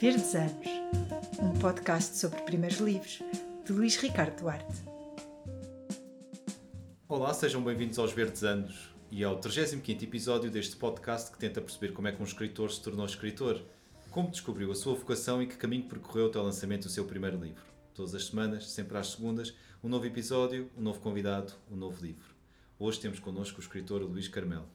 Verdes Anos, um podcast sobre primeiros livros, de Luís Ricardo Duarte. Olá, sejam bem-vindos aos Verdes Anos e ao 35 episódio deste podcast que tenta perceber como é que um escritor se tornou escritor, como descobriu a sua vocação e que caminho percorreu até o lançamento do seu primeiro livro. Todas as semanas, sempre às segundas, um novo episódio, um novo convidado, um novo livro. Hoje temos connosco o escritor Luís Carmelo.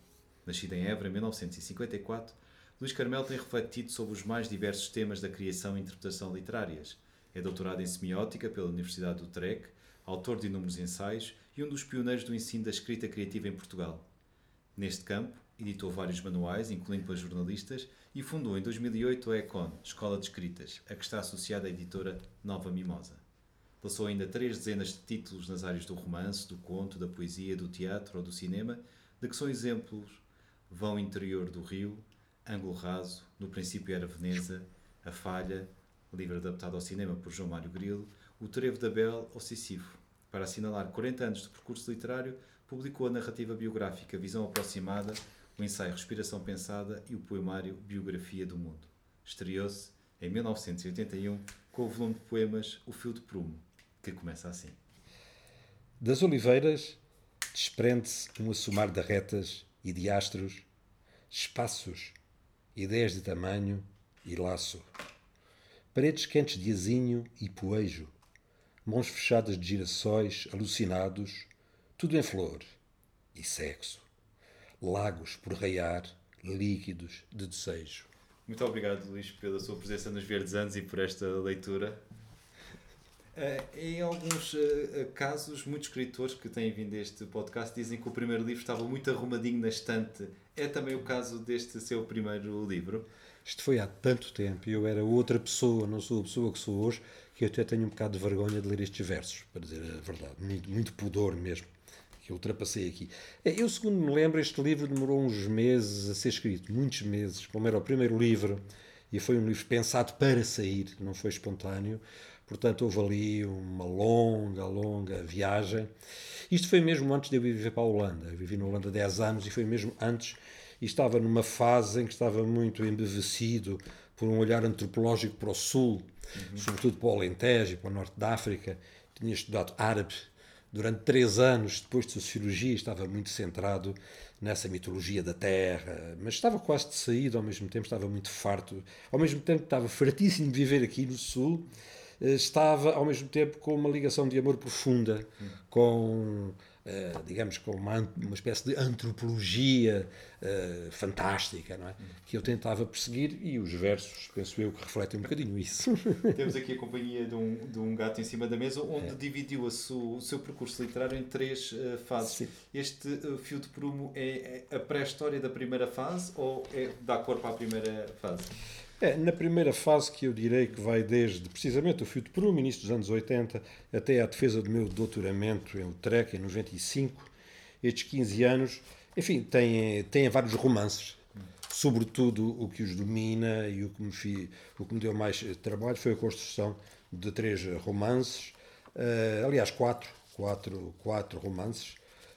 Nascido em Évora em 1954, Luís Carmelo tem refletido sobre os mais diversos temas da criação e interpretação literárias. É doutorado em semiótica pela Universidade do Utrecht, autor de inúmeros ensaios e um dos pioneiros do ensino da escrita criativa em Portugal. Neste campo, editou vários manuais, incluindo para jornalistas, e fundou em 2008 a Econ, Escola de Escritas, a que está associada à editora Nova Mimosa. Lançou ainda três dezenas de títulos nas áreas do romance, do conto, da poesia, do teatro ou do cinema, de que são exemplos Vão Interior do Rio, Ângulo Raso, No Princípio Era Veneza, A Falha, livro adaptado ao cinema por João Mário Grilo, O Trevo da Bel ou Sísifo. Para assinalar 40 anos de percurso literário, publicou a narrativa biográfica Visão Aproximada, o ensaio Respiração Pensada e o poemário Biografia do Mundo. Estreou-se em 1981 com o volume de poemas O Fio de Prumo, que começa assim. Das oliveiras desprende-se um assomar de retas e de astros, espaços ideias de tamanho e laço. Paredes quentes de azinho e poejo, mãos fechadas de girassóis alucinados, tudo em flor e sexo. Lagos por raiar, líquidos de desejo. Muito obrigado, Luís, pela sua presença nos Verdes Anos e por esta leitura. Uh, em alguns uh, casos, muitos escritores que têm vindo a este podcast dizem que o primeiro livro estava muito arrumadinho na estante. É também o caso deste seu primeiro livro? Isto foi há tanto tempo e eu era outra pessoa, não sou a pessoa que sou hoje, que eu até tenho um bocado de vergonha de ler estes versos, para dizer a verdade. Muito, muito pudor mesmo, que eu ultrapassei aqui. É, eu, segundo me lembro, este livro demorou uns meses a ser escrito, muitos meses, como era o primeiro livro, e foi um livro pensado para sair, não foi espontâneo. Portanto, houve ali uma longa, longa viagem. Isto foi mesmo antes de eu viver para a Holanda. Eu vivi na Holanda 10 anos e foi mesmo antes. E estava numa fase em que estava muito embevecido por um olhar antropológico para o Sul, uhum. sobretudo para o Alentejo e para o Norte da África. Tinha estudado árabe durante três anos, depois de sociologia, estava muito centrado nessa mitologia da terra, mas estava quase de saída, ao mesmo tempo estava muito farto, ao mesmo tempo estava fartíssimo de viver aqui no Sul estava ao mesmo tempo com uma ligação de amor profunda com Uh, digamos, com uma, uma espécie de antropologia uh, fantástica, não é? Que eu tentava perseguir e os versos, penso eu, que refletem um bocadinho isso. Temos aqui a companhia de um, de um gato em cima da mesa, onde é. dividiu a su, o seu percurso literário em três uh, fases. Sim. Este fio de prumo é, é a pré-história da primeira fase ou é, dá corpo à primeira fase? É, na primeira fase que eu direi que vai desde precisamente o fio de Peru, início dos anos 80, até à defesa do meu doutoramento em Utrecht, em 95, estes 15 anos, enfim, têm, têm vários romances. Sobretudo o que os domina e o que me, fi, o que me deu mais trabalho foi a construção de três romances, uh, aliás, quatro, quatro, quatro romances.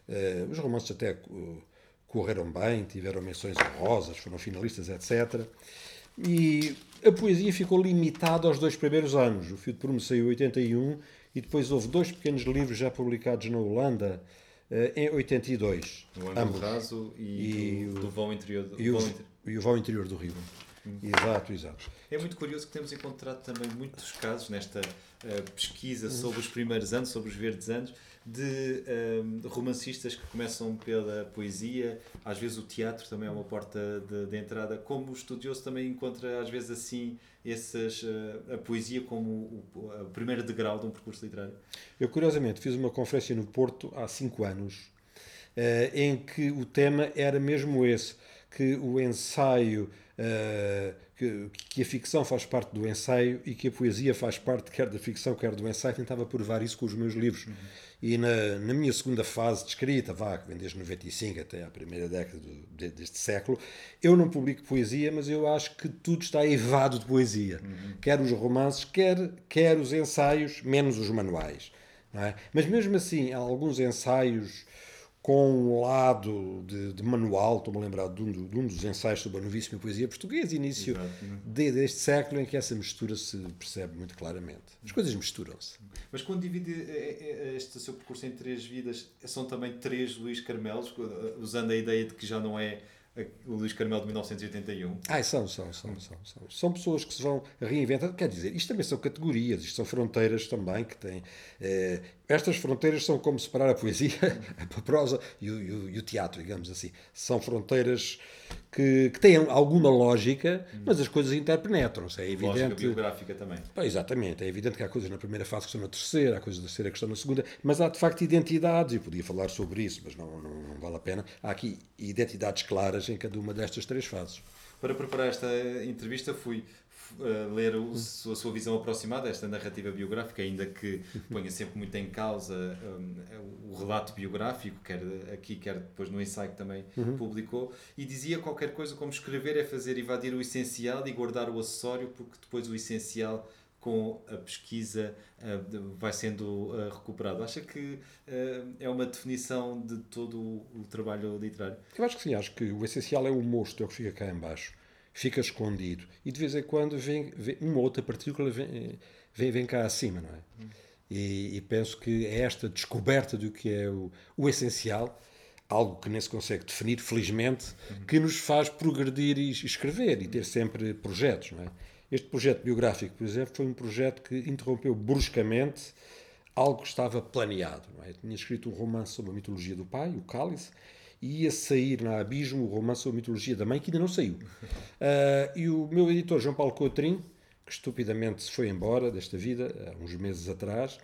Uh, os romances até correram bem, tiveram menções honrosas, foram finalistas, etc. E a poesia ficou limitada aos dois primeiros anos. O Fio de Prumo saiu em 81 e depois houve dois pequenos livros já publicados na Holanda eh, em 82. O Ângulo Raso e, e o, do Vão Interior do, e o, vão, e o Vão Interior do Rio. Hum. Exato, exato. É muito curioso que temos encontrado também muitos casos nesta uh, pesquisa sobre os primeiros anos, sobre os verdes anos, de um, romancistas que começam pela poesia, às vezes o teatro também é uma porta de, de entrada. Como estudioso também encontra às vezes assim essas, uh, a poesia como o, o, primeiro degrau de um percurso literário? Eu curiosamente fiz uma conferência no Porto há cinco anos uh, em que o tema era mesmo esse, que o ensaio Uh, que, que, a ficção faz parte do ensaio e que a poesia faz parte quer da ficção, quer do ensaio. Tentava provar isso com os meus livros. Uhum. E na, na, minha segunda fase de escrita, vá, que vem desde 95 até a primeira década do, de, deste século, eu não publico poesia, mas eu acho que tudo está evado de poesia. Uhum. Quer os romances, quer, quer os ensaios, menos os manuais. É? Mas mesmo assim, há alguns ensaios com um lado de, de manual, estou-me a lembrar de um, de um, dos ensaios sobre a novíssima poesia portuguesa, início de, deste século, em que essa mistura se percebe muito claramente. As coisas misturam-se. Mas quando divide eh, eh, este seu percurso em três vidas, são também três Luís Carmelos, usando a ideia de que já não é o Luís Carmelo de 1981. Ah, são, são, são, são, são. São pessoas que se vão reinventar. Quer dizer, isto também são categorias, isto são fronteiras também que têm. Eh, estas fronteiras são como separar a poesia, a prosa e o, e o, e o teatro, digamos assim. São fronteiras que, que têm alguma lógica, mas as coisas interpenetram-se. É evidente. Lógica biográfica também. exatamente. É evidente que há coisas na primeira fase que estão na terceira, há coisas da terceira que estão na segunda, mas há de facto identidades, e podia falar sobre isso, mas não, não, não vale a pena. Há aqui identidades claras em cada uma destas três fases. Para preparar esta entrevista, fui uh, ler o, a sua visão aproximada, esta narrativa biográfica, ainda que ponha sempre muito em causa um, o relato biográfico, quer aqui, quer depois no ensaio que também uhum. publicou, e dizia qualquer coisa como escrever é fazer evadir o essencial e guardar o acessório, porque depois o essencial com a pesquisa uh, vai sendo uh, recuperado. Acha que uh, é uma definição de todo o, o, trabalho literário? Eu acho que sim, acho que o essencial é o mosto, é o que fica cá embaixo fica escondido. E de vez em quando vem, vem uma outra partícula vem, vem, vem cá acima, não é? E, e, penso que é esta descoberta do que é o, o essencial, algo que nem se consegue definir, felizmente, que nos faz progredir e escrever e ter sempre projetos, não é? Este projeto biográfico, por exemplo, foi um projeto que interrompeu bruscamente algo que estava planeado. É? Tinha escrito um romance sobre a mitologia do pai, o Cálice, ia sair na Abismo o romance a mitologia da mãe, que ainda não saiu. Uh, e o meu editor, João Paulo Coutrinho, que estupidamente se foi embora desta vida, há uns meses atrás,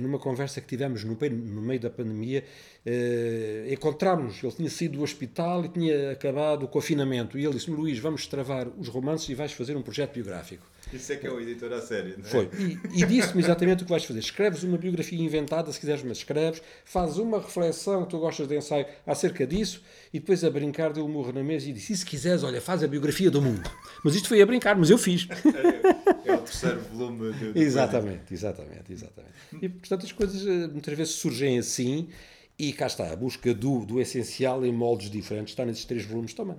numa conversa que tivemos no meio, no meio da pandemia, uh, encontramos ele tinha saído do hospital e tinha acabado o confinamento, e ele disse-me, Luís, vamos travar os romances e vais fazer um projeto biográfico. Isso é que é o editor à série, não é? Foi. E, e disse-me exatamente o que vais fazer. Escreves uma biografia inventada, se quiseres, mas escreves, fazes uma reflexão que tu gostas de ensaio acerca disso, e depois a brincar deu-lhe morro na mesa e disse: e se quiseres, olha, faz a biografia do mundo. Mas isto foi a brincar, mas eu fiz. É, o terceiro volume. Do, exatamente, exatamente, exatamente. E, portanto, as coisas eh, muitas vezes surgem assim e cá está, a busca do, do essencial em moldes diferentes está nesses três volumes também.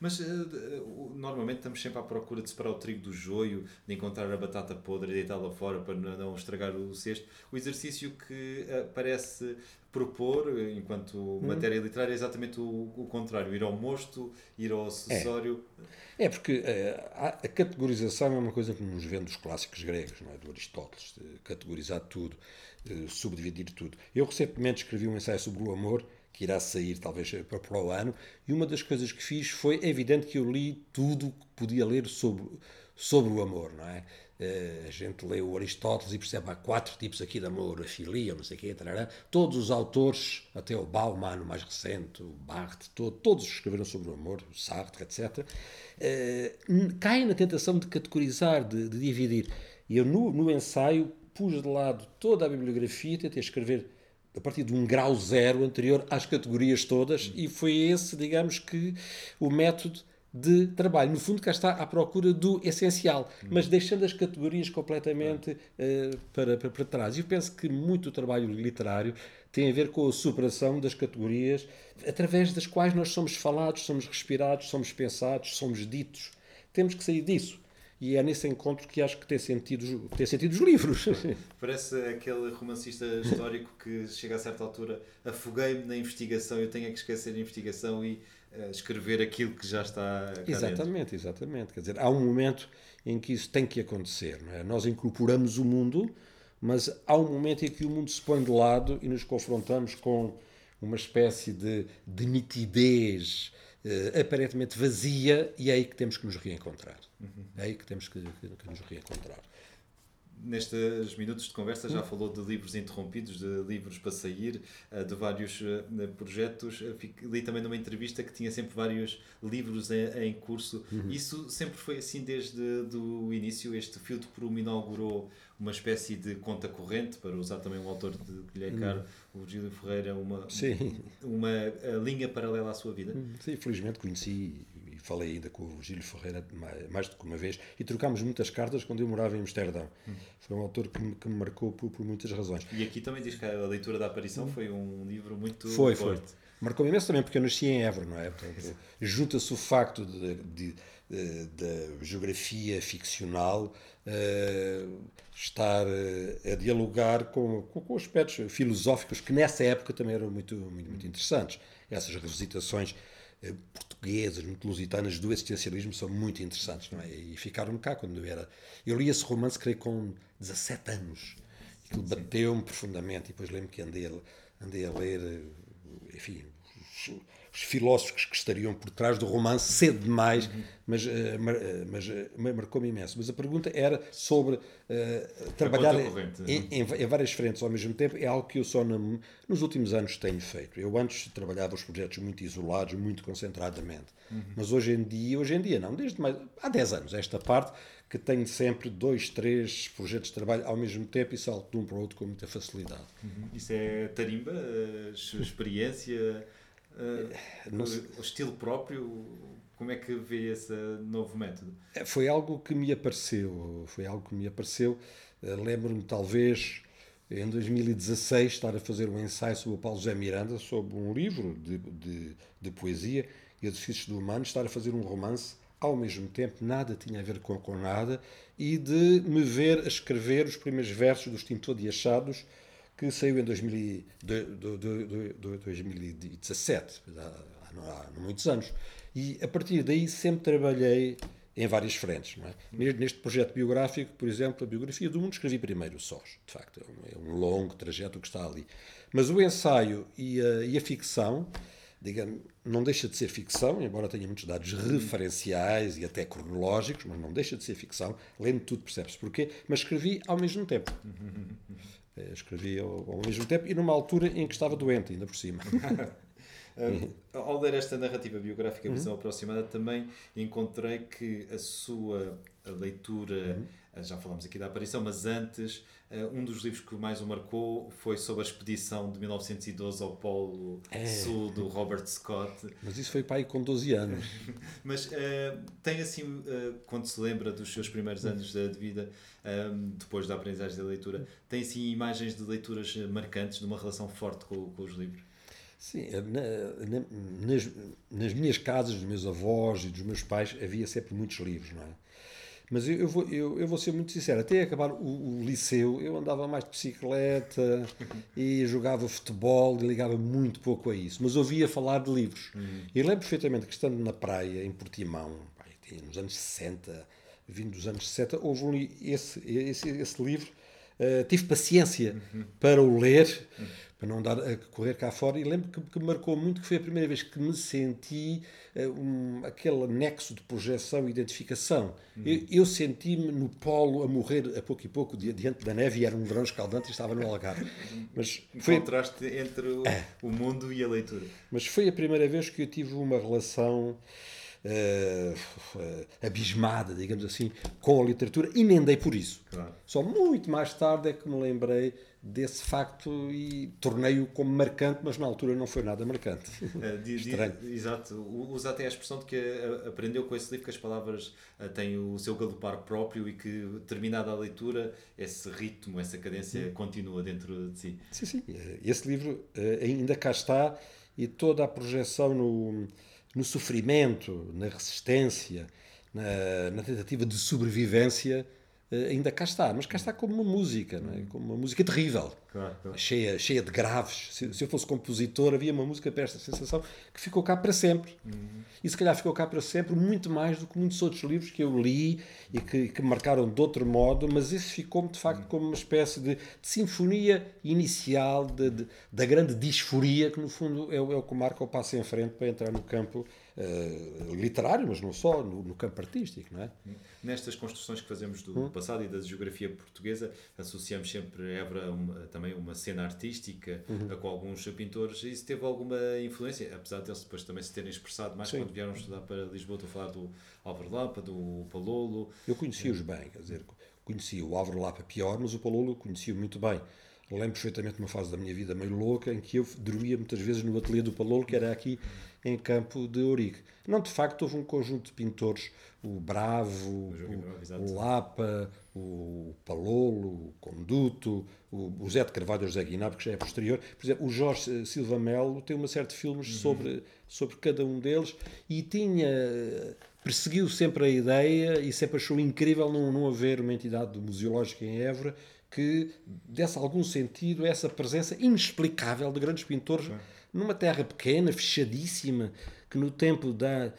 Mas uh, normalmente estamos sempre à procura de separar o trigo do joio, de encontrar a batata podre e deitá-la fora para não estragar o cesto. O exercício que uh, parece propor, enquanto hum. matéria literária, é exatamente o, o, contrário: ir ao mosto, ir ao acessório. É, é porque a, a, categorização é uma coisa que nos vem dos clássicos gregos, não é? do Aristóteles, de categorizar tudo subdividir tudo. Eu recentemente escrevi um ensaio sobre o amor, que irá sair talvez para, o ano, e uma das coisas que fiz foi, é evidente que eu li tudo que podia ler sobre, sobre o amor, não é? Uh, a gente lê o Aristóteles e percebe há quatro tipos aqui de amor, a filia, não sei o quê, tarará. todos os autores, até o Bauman, o mais recente, o Barthes, todo, todos escreveram sobre o amor, o Sartre, etc., uh, caem na tentação de categorizar, de, de dividir. E eu, no, no ensaio, pus de lado toda a bibliografia, tentei escrever a partir de um grau zero anterior às categorias todas, e foi esse, digamos que, o método de trabalho. No fundo, cá está à procura do essencial, mas deixando as categorias completamente uh, para, para, para trás. Eu penso que muito trabalho literário tem a ver com a superação das categorias através das quais nós somos falados, somos respirados, somos pensados, somos ditos. Temos que sair disso. E é nesse encontro que acho que tem sentido, tem sentido os livros. Parece aquele romancista histórico que chega a certa altura, afoguei-me na investigação, eu tenho que esquecer a investigação e escrever aquilo que já está. exatamente, dentro. exatamente. Quer dizer, há um momento em que isso tem que acontecer. É? Nós incorporamos o mundo, mas há um momento em que o mundo se põe de lado e nos confrontamos com uma espécie de, de nitidez uh, aparentemente vazia e é aí que temos que nos reencontrar. Uhum. É aí que temos que, que, que nos reencontrar nestes minutos de conversa já falou de livros interrompidos, de livros para sair, eh, de vários eh, projetos. Li também numa entrevista que tinha sempre vários livros em, curso. Uhum. Isso sempre foi assim desde o início. Este de prumo inaugurou uma espécie de conta corrente, para usar também um autor de lhe é caro, uhum. o Gílio Ferreira, uma, Sim. uma linha paralela à sua vida. Sim, felizmente conheci falei ainda com o Gílio Ferreira mais, mais do que uma vez, e trocámos muitas cartas quando eu morava em Amsterdão. Hum. Foi um autor que me, que me marcou por, por, muitas razões. E aqui também diz que a leitura da aparição foi um livro muito foi, forte. Foi. Marcou imenso também porque eu nasci em Évora, não é? Junta-se o facto de, de, de, de geografia ficcional uh, estar uh, a dialogar com, com, com, aspectos filosóficos que nessa época também eram muito, muito, muito interessantes. Essas revisitações portuguesas, muito lusitanas do existencialismo são muito interessantes, não é? E ficaram cá quando eu era. Eu li esse romance, creio, com 17 anos. Aquilo bateu-me profundamente. E depois lembro que andei a, andei a ler, enfim, os filósofos que estariam por trás do romance cedo demais, uhum. mas, uh, mas uh, marcou-me imenso. Mas a pergunta era sobre uh, trabalhar em, em, em, várias frentes ao mesmo tempo. É algo que eu só na, nos últimos anos tenho feito. Eu antes trabalhava os projetos muito isolados, muito concentradamente. Uhum. Mas hoje em dia, hoje em dia não, desde mais, há 10 anos, esta parte que tenho sempre dois, três projetos de trabalho ao mesmo tempo e salto de um para o outro com muita facilidade. Uhum. Isso é tarimba, experiência uh, o estilo próprio, como é que vê esse novo método? É, foi algo que me apareceu, foi algo que me apareceu. Uh, Lembro-me talvez em 2016 estar a fazer um ensaio sobre o Paulo José Miranda, sobre um livro de, de, de poesia e exercícios do humano, estar a fazer um romance ao mesmo tempo, nada tinha a ver com, com nada, e de me ver a escrever os primeiros versos do Extintor de Achados, que saiu em 2000, do, do, do, 2017, há, há, muitos anos. E a partir daí sempre trabalhei em várias frentes. É? Neste projeto biográfico, por exemplo, a biografia do mundo, escrevi primeiro sós. De facto, é um, é um longo trajeto que está ali. Mas o ensaio e a, e a ficção, digamos, não deixa de ser ficção, embora tenha muitos dados referenciais e até cronológicos, mas não deixa de ser ficção. Lendo tudo percebe-se porquê, mas escrevi ao mesmo tempo. Eh, escrevi ao, ao, mesmo tempo e numa altura em que estava doente, ainda por cima. um, ao ler esta narrativa biográfica, Visão uhum. Aproximada, também encontrei que a sua leitura, uhum. Eh, já falamos aqui da aparição, mas antes, eh, um dos livros que mais o marcou foi sobre a expedição de 1912 ao Polo é. Sul do Robert Scott. Mas isso foi para aí com 12 anos. mas uh, tem assim, uh, quando se lembra dos seus primeiros anos de vida, um, depois da aprendizagem da leitura, tem assim imagens de leituras marcantes, de uma relação forte com, com os livros? Sim, na, na, nas, nas minhas casas, dos meus avós e dos meus pais, havia sempre muitos livros, não é? Mas eu, eu, vou, eu, eu vou ser muito sincero, até acabar o, o, liceu, eu andava mais de bicicleta e jogava futebol e ligava muito pouco a isso. Mas ouvia falar de livros. Uhum. E lembro perfeitamente que estando na praia, em Portimão, nos anos 60, vindo dos anos 60, houve um, esse, esse, esse livro. Uh, tive paciência uhum. para o ler, uhum. Para não dar a correr cá fora, e lembro que, que marcou muito que foi a primeira vez que me senti uh, um, aquele nexo de projeção e identificação. Uhum. Eu, eu senti-me no polo a morrer a pouco e pouco diante da neve, e era um verão escaldante e estava no Algarve. Mas foi... contraste entre o, é. o mundo e a leitura. Mas foi a primeira vez que eu tive uma relação uh, uh, abismada, digamos assim, com a literatura e nem dei por isso. Claro. Só muito mais tarde é que me lembrei desse facto e tornei-o como marcante, mas na altura não foi nada marcante. Di, Estranho. Di, exato. Usa até a expressão de que aprendeu com esse livro que as palavras têm o seu galopar próprio e que, terminada a leitura, esse ritmo, essa cadência continua dentro de si. Sim, sim. Esse livro ainda cá está e toda a projeção no no sofrimento, na resistência, na, na tentativa de sobrevivência, eh, ainda cá está, mas cá está como uma música, não é? como uma música terrível, claro, claro. Cheia, cheia de graves. Se, se, eu fosse compositor, havia uma música para esta sensação que ficou cá para sempre. Uhum. E se calhar ficou cá para sempre muito mais do que muitos outros livros que eu li e que, que marcaram de outro modo, mas esse ficou-me de facto uhum. como uma espécie de, de sinfonia inicial de, de, da grande disforia, que no fundo é, é o que marca o passo em frente para entrar no campo uh, literário, mas não só, no, no, campo artístico, não é? Nestas construções que fazemos do hum? passado e da geografia portuguesa, associamos sempre Évora uma, também uma cena artística uhum. com alguns pintores. Isso teve alguma influência, apesar deles depois também se terem expressado mais Sim. quando vieram estudar para Lisboa, estou a falar do Álvaro Lapa, do Palolo. Eu conheci-os bem, quer dizer, conheci o Álvaro Lapa pior, mas o Palolo conheci-o muito bem. lembro perfeitamente uma fase da minha vida meio louca em que eu dormia muitas vezes no ateliê do Palolo, que era aqui em Campo de Ourique. Não, de facto, houve um conjunto de pintores, o Bravo, o, o Lapa, o Palolo, o Conduto, o, o Zé de Carvalho, o José Guiná, que já é posterior. Por exemplo, o Jorge Silva Melo tem uma série de filmes uhum. sobre, sobre cada um deles e tinha perseguiu sempre a ideia e sempre achou incrível não, não haver uma entidade museológica em Évora que desse algum sentido a essa presença inexplicável de grandes pintores numa terra pequena, fechadíssima, que no tempo da.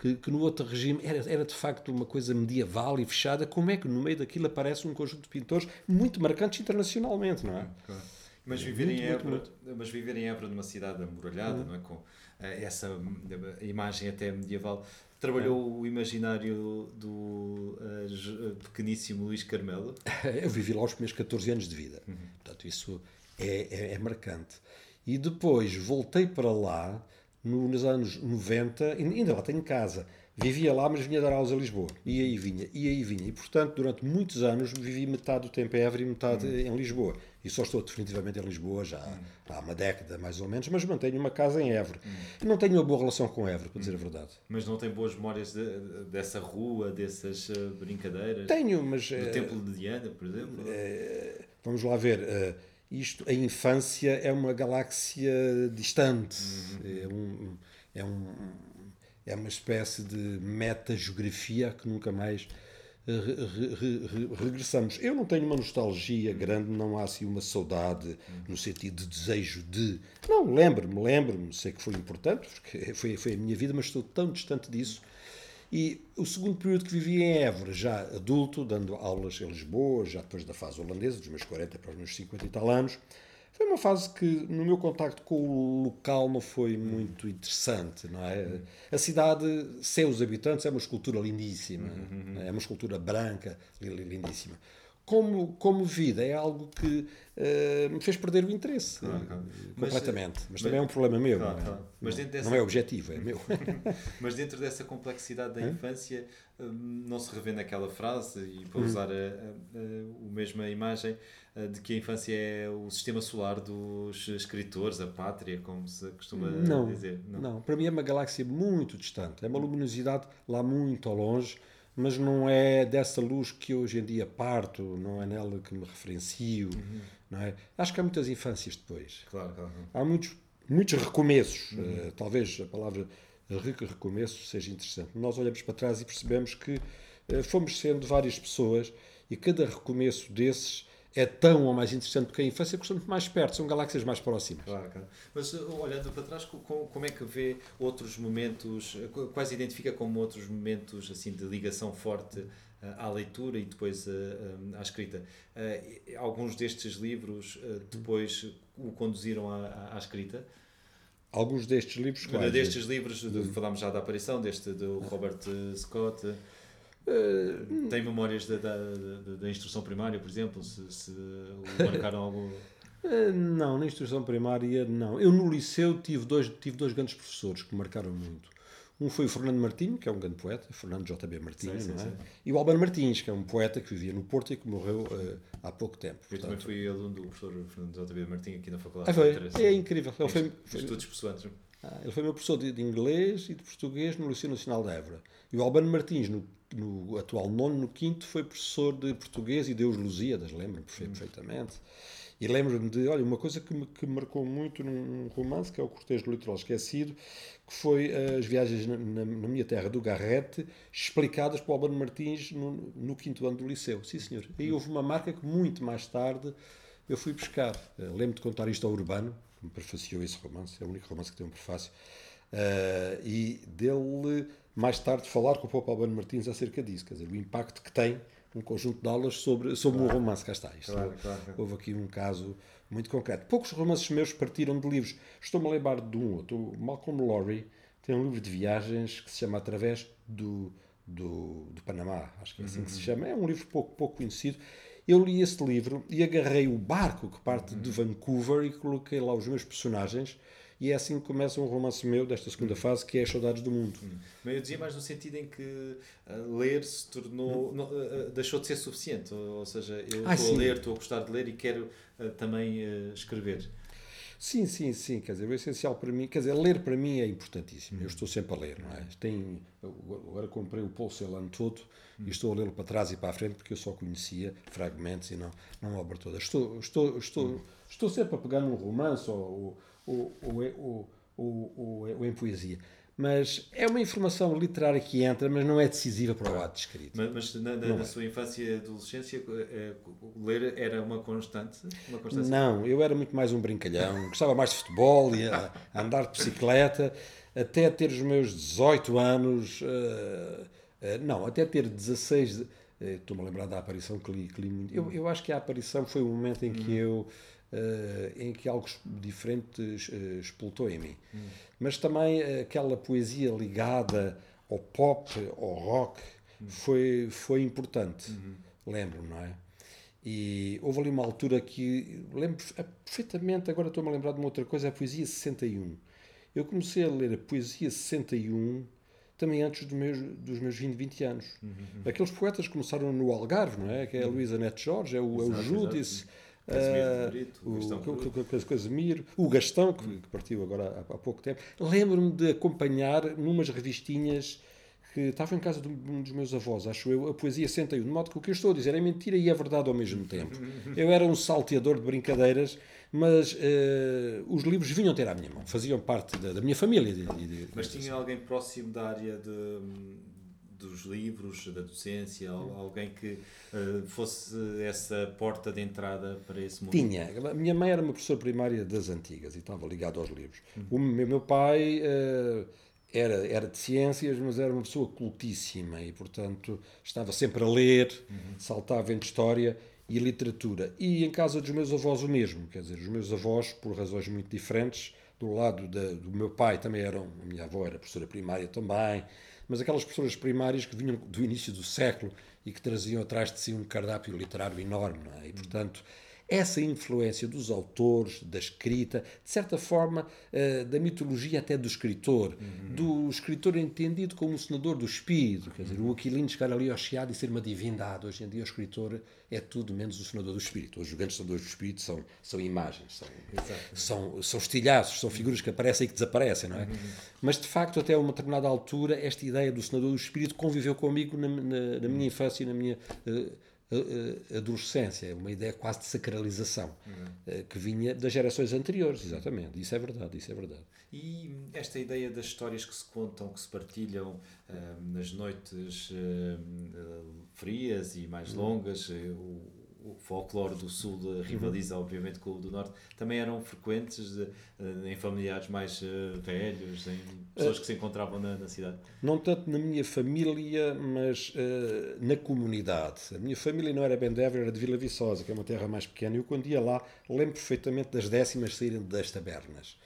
Que, que, no outro regime era, era de facto uma coisa medieval e fechada, como é que no meio daquilo aparece um conjunto de pintores muito marcantes internacionalmente, não é? Claro. Mas viver, muito, em Évora, muito, muito. mas viver em Évora numa cidade amuralhada, uhum. não é? Com essa imagem até medieval, Trabalhou o imaginário do uh, pequeníssimo Luís Carmelo? Eu vivi lá os primeiros 14 anos de vida. Uhum. Portanto, isso é, é, é, marcante. E depois voltei para lá no, nos anos 90, ainda lá tenho casa. Vivia lá, mas vinha dar aulas a Lisboa. E aí vinha, e aí vinha. E, portanto, durante muitos anos vivi metade do tempo em Évora e metade uhum. em Lisboa. E só estou definitivamente em Lisboa já uhum. há uma década, mais ou menos, mas mantenho uma casa em Évora. Uhum. Não tenho uma boa relação com Évora, para dizer a verdade. Mas não tem boas memórias de, dessa rua, dessas uh, brincadeiras? Tenho, mas... Do uh, Templo de Diana, por exemplo? Uh, vamos lá ver. Isto, a infância é uma galáxia distante. Uhum. É um... É um é uma espécie de meta-geografia que nunca mais re, re, re, regressamos. Eu não tenho uma nostalgia grande, não há assim uma saudade no sentido de desejo de. Não, lembro-me, lembro-me, sei que foi importante, porque foi, foi a minha vida, mas estou tão distante disso. E o segundo período que vivi em Évora, já adulto, dando aulas em Lisboa, já depois da fase holandesa, dos meus 40 para os meus 50 e tal anos, foi uma fase que, no meu contacto com o local, não foi muito interessante, não é? A cidade, sem os habitantes, é uma escultura lindíssima, uhum. é uma escultura branca, lindíssima. Como, como vida, é algo que uh, me fez perder o interesse claro, claro. completamente. Mas, mas, também é um problema meu. Claro, não, é? Mas dessa... não é objetivo, é meu. mas dentro dessa complexidade da infância, hum, não se revê naquela frase, e para hum. usar a, a, a, a mesma imagem, de que a infância é o sistema solar dos escritores, a pátria, como se costuma não, dizer. Não. não, para mim é uma galáxia muito distante, é uma luminosidade lá muito ao longe, mas não é dessa luz que hoje em dia parto, não é nela que me referencio, uhum. não é? Acho que há muitas infâncias depois. Claro, claro. Há muitos, muitos recomeços, uhum. uh, talvez a palavra recomeço seja interessante. Nós olhamos para trás e percebemos que uh, fomos sendo várias pessoas e cada recomeço desses é tão ou mais interessante porque a infância é muito mais perto, são galáxias mais próximas. Claro, claro. Mas uh, olhando para trás, como é que vê outros momentos, uh, quais identifica como outros momentos assim de ligação forte uh, à leitura e depois à escrita? Alguns destes livros depois o conduziram à, à escrita? Alguns destes livros, claro. Destes livros, de, falámos já da aparição, deste do Robert Scott. Uh, Tem memórias da, da, da, da, instrução primária, por exemplo? Se, se marcaram algo. Uh, não, na instrução primária não. Eu no liceu tive dois, tive dois grandes professores que me marcaram muito. Um foi o Fernando Martinho, que é um grande poeta, Fernando J.B. Martinho, sim, não é? Sim. E o Albano Martins, que é um poeta que vivia no Porto e que morreu uh, há pouco tempo. Eu Portanto, também fui aluno do professor Fernando J.B. Martinho aqui na faculdade. Ah, foi? É incrível. Ele foi, foi, estudos pessoantes. Ah, ele foi meu professor de, de, inglês e de português no Liceu Nacional de Évora. E o Albano Martins, no no atual nono, no quinto foi professor de português e Deus Lusíadas, lembro-me perfeitamente. E lembro-me de, olha, uma coisa que me, que marcou muito num romance, que é o Cortejo do Litoral Esquecido, que foi as viagens na, na, na minha terra do Garrete, explicadas por Albano Martins no, no, quinto ano do liceu. Sim, senhor. E houve uma marca que muito mais tarde eu fui buscar. Uh, lembro de contar isto ao Urbano, que me prefaciou esse romance, é o único romance que tem um prefácio, uh, e dele mais tarde falar com o Papa Albano Martins acerca disso, quer dizer, o impacto que tem um conjunto de aulas sobre, sobre claro. um romance. Cá está. Isto, claro, claro. Houve aqui um caso muito concreto. Poucos romances meus partiram de livros. Estou-me a lembrar de um outro. Malcolm Lowry tem um livro de viagens que se chama Através do, do, do Panamá. Acho que é assim uhum. que se uhum. chama. É um livro pouco, pouco conhecido. Eu li esse livro e agarrei o barco que parte uhum. de Vancouver e coloquei lá os meus personagens e é assim que começa um romance meu desta segunda fase, que é As Saudades do Mundo. Mas eu dizia mais no sentido em que uh, ler se tornou. Não, uh, deixou de ser suficiente. Ou, seja, eu Ah, estou a ler, estou a gostar de ler e quero também escrever. Sim, sim, sim. Quer dizer, o essencial para mim, quer dizer, ler para mim é importantíssimo. Eu estou sempre a ler, não é? Tem, eu agora comprei o Paul Celan todo e estou a lê-lo para trás e para a frente porque eu só conhecia fragmentos e não, não a obra toda. Estou, estou, estou, estou sempre a pegar num romance ou, ou, ou, ou, ou, ou, ou em poesia. Mas é uma informação literária que entra, mas não é decisiva para o ato de escrito. Mas, mas na, na- na é. sua infância e adolescência, eh, ler era uma constante? Uma? Não, eu era muito mais um brincalhão. Gostava mais de futebol e a, a andar de bicicleta. Até ter os meus 18 anos. eh, eh, não, até ter 16. eh, Estou-me a lembrar da aparição que li, que li muito. Eu, eu acho que a aparição foi o momento em que eu. eh, em que algo diferente explotou em mim. Mas também aquela poesia ligada ao pop, ao rock, foi, foi importante. Lembro-me, não é? E houve ali uma altura que lembro perfeitamente, agora estou-me a lembrar de uma outra coisa, a poesia 61. Eu comecei a ler a poesia 61 também antes dos meus, dos meus 20, 20 anos. Aqueles poetas começaram no Algarve, não é? Que é a Luísa Neto Jorge, é o, é o Júdice, Casimiro ah, de Brito, o Gastão o- Casimiro, o Gastão, que, que partiu agora há, há pouco tempo. Lembro-me de acompanhar numas revistinhas que estavam em casa de um dos meus avós, acho eu, a poesia 61. De modo que o que eu estou a dizer é mentira e é verdade ao mesmo tempo. Eu era um salteador de brincadeiras, mas eh, os livros vinham ter à minha mão, faziam parte da, da minha família. de- de- de- Mas tinha alguém próximo da área de, dos livros, da docência, al- alguém que eh, fosse essa porta de entrada para esse mundo? Tinha. A minha mãe era uma professora primária das antigas e estava ligada aos livros. O meu, meu pai eh, era, era de ciências, mas era uma pessoa cultíssima e, portanto, estava sempre a ler, saltava entre história e literatura. E em casa dos meus avós o mesmo. Quer dizer, os meus avós, por razões muito diferentes, do lado da- do meu pai também eram, a minha avó era professora primária também, mas aquelas professoras primárias que vinham do início do século e que traziam atrás de si um cardápio literário enorme, é? E, portanto, essa influência dos autores, da escrita, de certa forma, eh, da mitologia até do escritor, do escritor entendido como o senador do espírito, quer dizer, o Aquilino chegar ali ao Chiado e ser uma divindade. Hoje em dia o escritor é tudo menos o senador do espírito. Os grandes senadores do espírito são, são imagens, são, são, são estilhaços, são figuras que aparecem e que desaparecem, não é? Mas, de facto, até a uma determinada altura, esta ideia do senador do espírito conviveu comigo na, na- na minha infância e na minha a- adolescência, uma ideia quase de sacralização, eh, que vinha das gerações anteriores, exatamente. Isso é verdade, isso é verdade. E esta ideia das histórias que se contam, que se partilham ah, nas noites ah, frias e mais longas, eh, o, o folclore do Sul de- rivaliza, obviamente, com o do Norte, também eram frequentes de- eh, em familiares mais ah, velhos, em pessoas que se encontravam na, na cidade? Não tanto na minha família, mas eh, na comunidade. A minha família não era bem de Évora, era de Vila Viçosa, que é uma terra mais pequena. Eu, quando ia lá, lembro perfeitamente das décimas saírem das tabernas.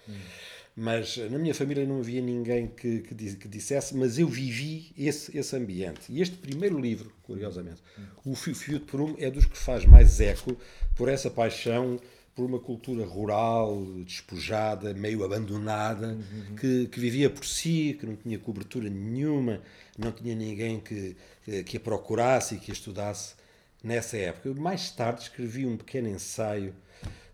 Mas eh, na minha família não havia ninguém que, que, que dissesse, mas eu vivi esse, esse ambiente. E este primeiro livro, curiosamente, O Fio Fio de Prumo, é dos que faz mais eco por essa paixão por uma cultura rural, despojada, meio abandonada, que, que vivia por si, que não tinha cobertura nenhuma, não tinha ninguém que, que, que a procurasse e que a estudasse nessa época. Eu, mais tarde escrevi um pequeno ensaio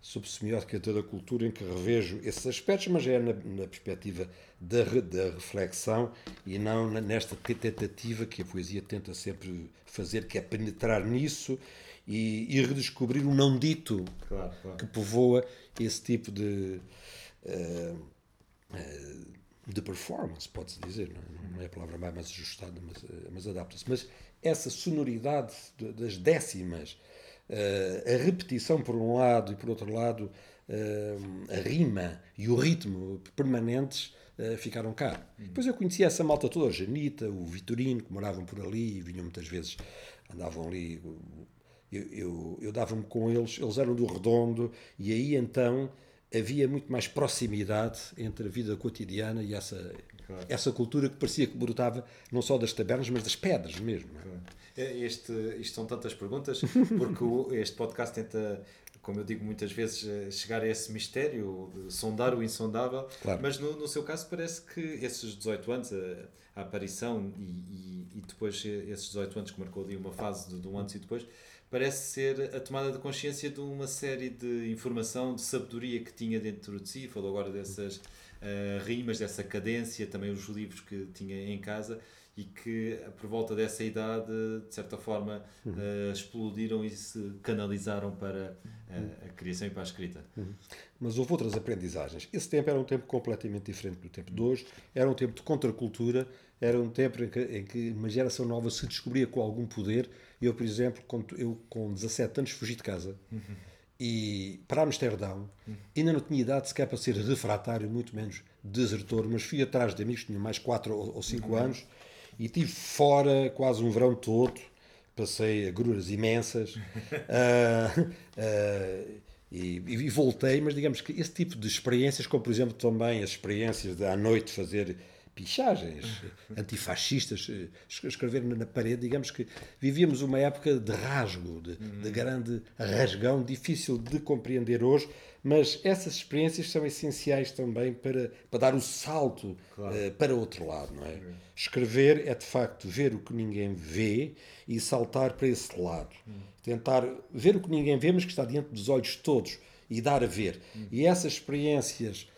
sobre semiótica da cultura em que revejo esses aspectos, mas é na, na perspectiva da, da reflexão e não nesta te- tentativa que a poesia tenta sempre fazer, que é penetrar nisso e, e redescobrir o não dito Claro, claro. que povoa esse tipo de, eh, eh, de performance, pode-se dizer, não é? é a palavra mais ajustada, mas, eh, mas adapta-se. Mas essa sonoridade de- das décimas, a repetição por um lado e por outro lado, eh, a rima e o ritmo permanentes eh, ficaram cá. Depois eu conhecia essa malta toda, a Janita, o Vitorino, que moravam por ali e vinham muitas vezes, andavam ali. Eu, eu, eu dava-me com eles, eles eram do Redondo, e aí então havia muito mais proximidade entre a vida cotidiana e essa, essa cultura que parecia que brotava não só das tabernas, mas das pedras mesmo. é? É, Este, isto são tantas perguntas, porque este podcast tenta como eu digo muitas vezes, eh, chegar a esse mistério, sondar o insondável, Claro. mas no, no seu caso parece que esses 18 anos, a, a aparição e, e, e depois esses 18 anos que marcou ali uma fase de, de um antes e depois, parece ser a tomada de consciência de uma série de informação, de sabedoria que tinha dentro de si, falou agora dessas eh, rimas, dessa cadência, também os livros que tinha em casa e que por volta dessa idade, de certa forma, eh, explodiram e se canalizaram para eh, a criação e para a escrita. Mas houve outras aprendizagens. Esse tempo era um tempo completamente diferente do tempo de hoje. Era um tempo de contracultura. Era um tempo em que, em que uma geração nova se descobria com algum poder. Eu, por exemplo, eu com 17 anos fugi de casa e para Amsterdão ainda não tinha idade sequer para ser refratário, muito menos desertor, mas fui atrás de amigos, tinha mais 4 ou 5 anos e estive fora quase um verão todo. Passei agruras imensas. Ah, ah, e, e voltei, mas digamos que esse tipo de experiências, como por exemplo também as experiências de à noite fazer pichagens antifascistas, eh, es- escrever na parede, digamos que vivíamos uma época de rasgo, de, de grande rasgão, difícil de compreender hoje, mas essas experiências são essenciais também para, para dar o salto eh, para outro lado, não é? Escrever é de facto ver o que ninguém vê e saltar para esse lado. Tentar ver o que ninguém vê, mas que está diante dos olhos de todos e dar a ver. E essas experiências, eh,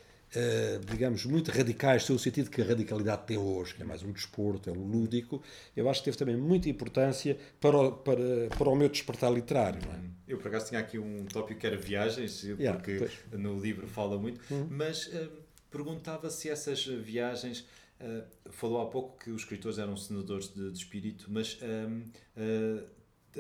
digamos, muito radicais, no sentido que a radicalidade tem hoje, que é mais um desporto, é um lúdico, eu acho que teve também muita importância para o, para, para o meu despertar literário. É? Eu, por acaso, tinha aqui um tópico que era viagens, Yeah, porque pois. no livro fala muito, mas hum, perguntava se essas viagens. ah, falou há pouco que os escritores eram senadores de, de espírito, mas ah,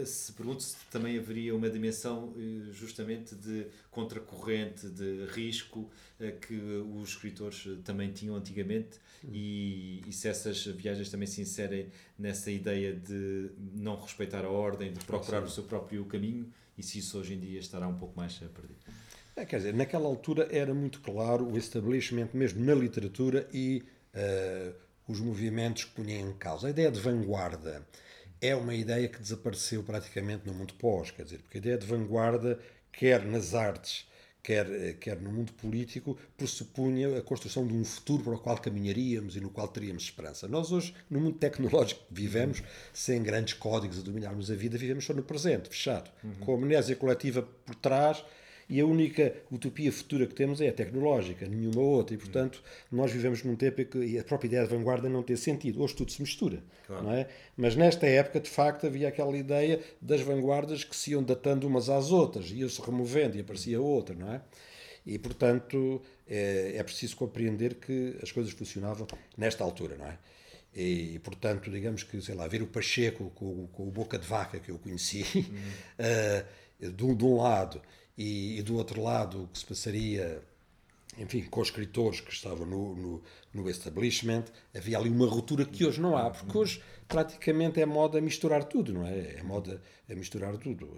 se pergunto se também haveria uma dimensão eh, justamente de contracorrente, de risco eh, que os escritores eh, também tinham antigamente e, e se essas viagens também se inserem nessa ideia de não respeitar a ordem, de procurar o seu próprio caminho e se isso hoje em dia estará um pouco mais perdido. É, quer dizer, naquela altura era muito claro o establishment mesmo na literatura e eh, os movimentos que punham em causa. A ideia de vanguarda é uma ideia que desapareceu praticamente no mundo pós, quer dizer, porque a ideia de vanguarda, quer nas artes, quer, eh, quer no mundo político, pressupunha a construção de um futuro para o qual caminharíamos e no qual teríamos esperança. Nós hoje, no mundo tecnológico que vivemos, sem grandes códigos a dominarmos a vida, vivemos só no presente, fechado, com a amnésia coletiva por trás e a única utopia futura que temos é a tecnológica, nenhuma outra. E, portanto, nós vivemos num tempo em que a própria ideia de vanguarda não tem sentido. Hoje tudo se mistura. Não é? Mas nesta época, de facto, havia aquela ideia das vanguardas que se iam datando umas às outras, iam-se removendo e aparecia outra, não é? E, portanto, é, é preciso compreender que as coisas funcionavam nesta altura, não é? E, portanto, digamos que, sei lá, ver o Pacheco com, com o Boca de Vaca que eu conheci, eh, de, um, de um lado, e, e do outro lado o que se passaria, enfim, com os escritores que estavam no, no, no establishment, havia ali uma ruptura que hoje não há, porque hoje praticamente é moda misturar tudo, não é? É moda a misturar tudo.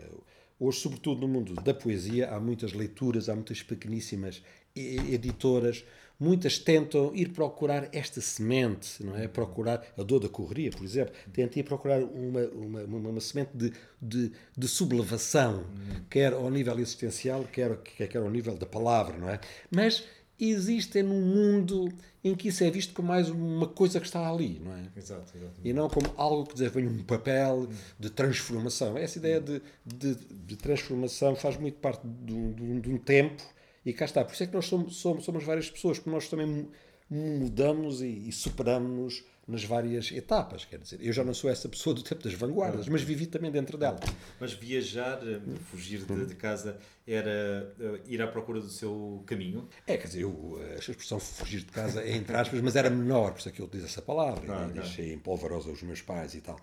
Hoje, sobretudo no mundo da poesia, há muitas leituras, há muitas pequeníssimas editoras, muitas tentam ir procurar esta semente, não é? Procurar a dor da correria, por exemplo, tentam ir procurar uma, uma, uma, uma semente de, de, de sublevação, quer ao nível existencial, quer, quer, ao nível da palavra, não é? Mas existem num mundo em que isso é visto como mais uma coisa que está ali, não é? Exato, exato. e não como algo que desenvolve um papel de transformação. Essa ideia de, de, de transformação faz muito parte de um- de um tempo e cá está. Por isso é que nós somos, somos, somos várias pessoas, porque nós também mu- mudamos e, e superamos nas várias etapas. Quer dizer, eu já não sou essa pessoa do tempo das vanguardas, mas vivi também dentro dela. Mas viajar, eh, fugir de, de casa, era eh, ir à procura do seu caminho. É, quer dizer, eu, a expressão fugir de casa é entre aspas, mas era menor, por isso é que eu utilizo essa palavra. Claro, e deixei em polvorosa os meus pais e tal.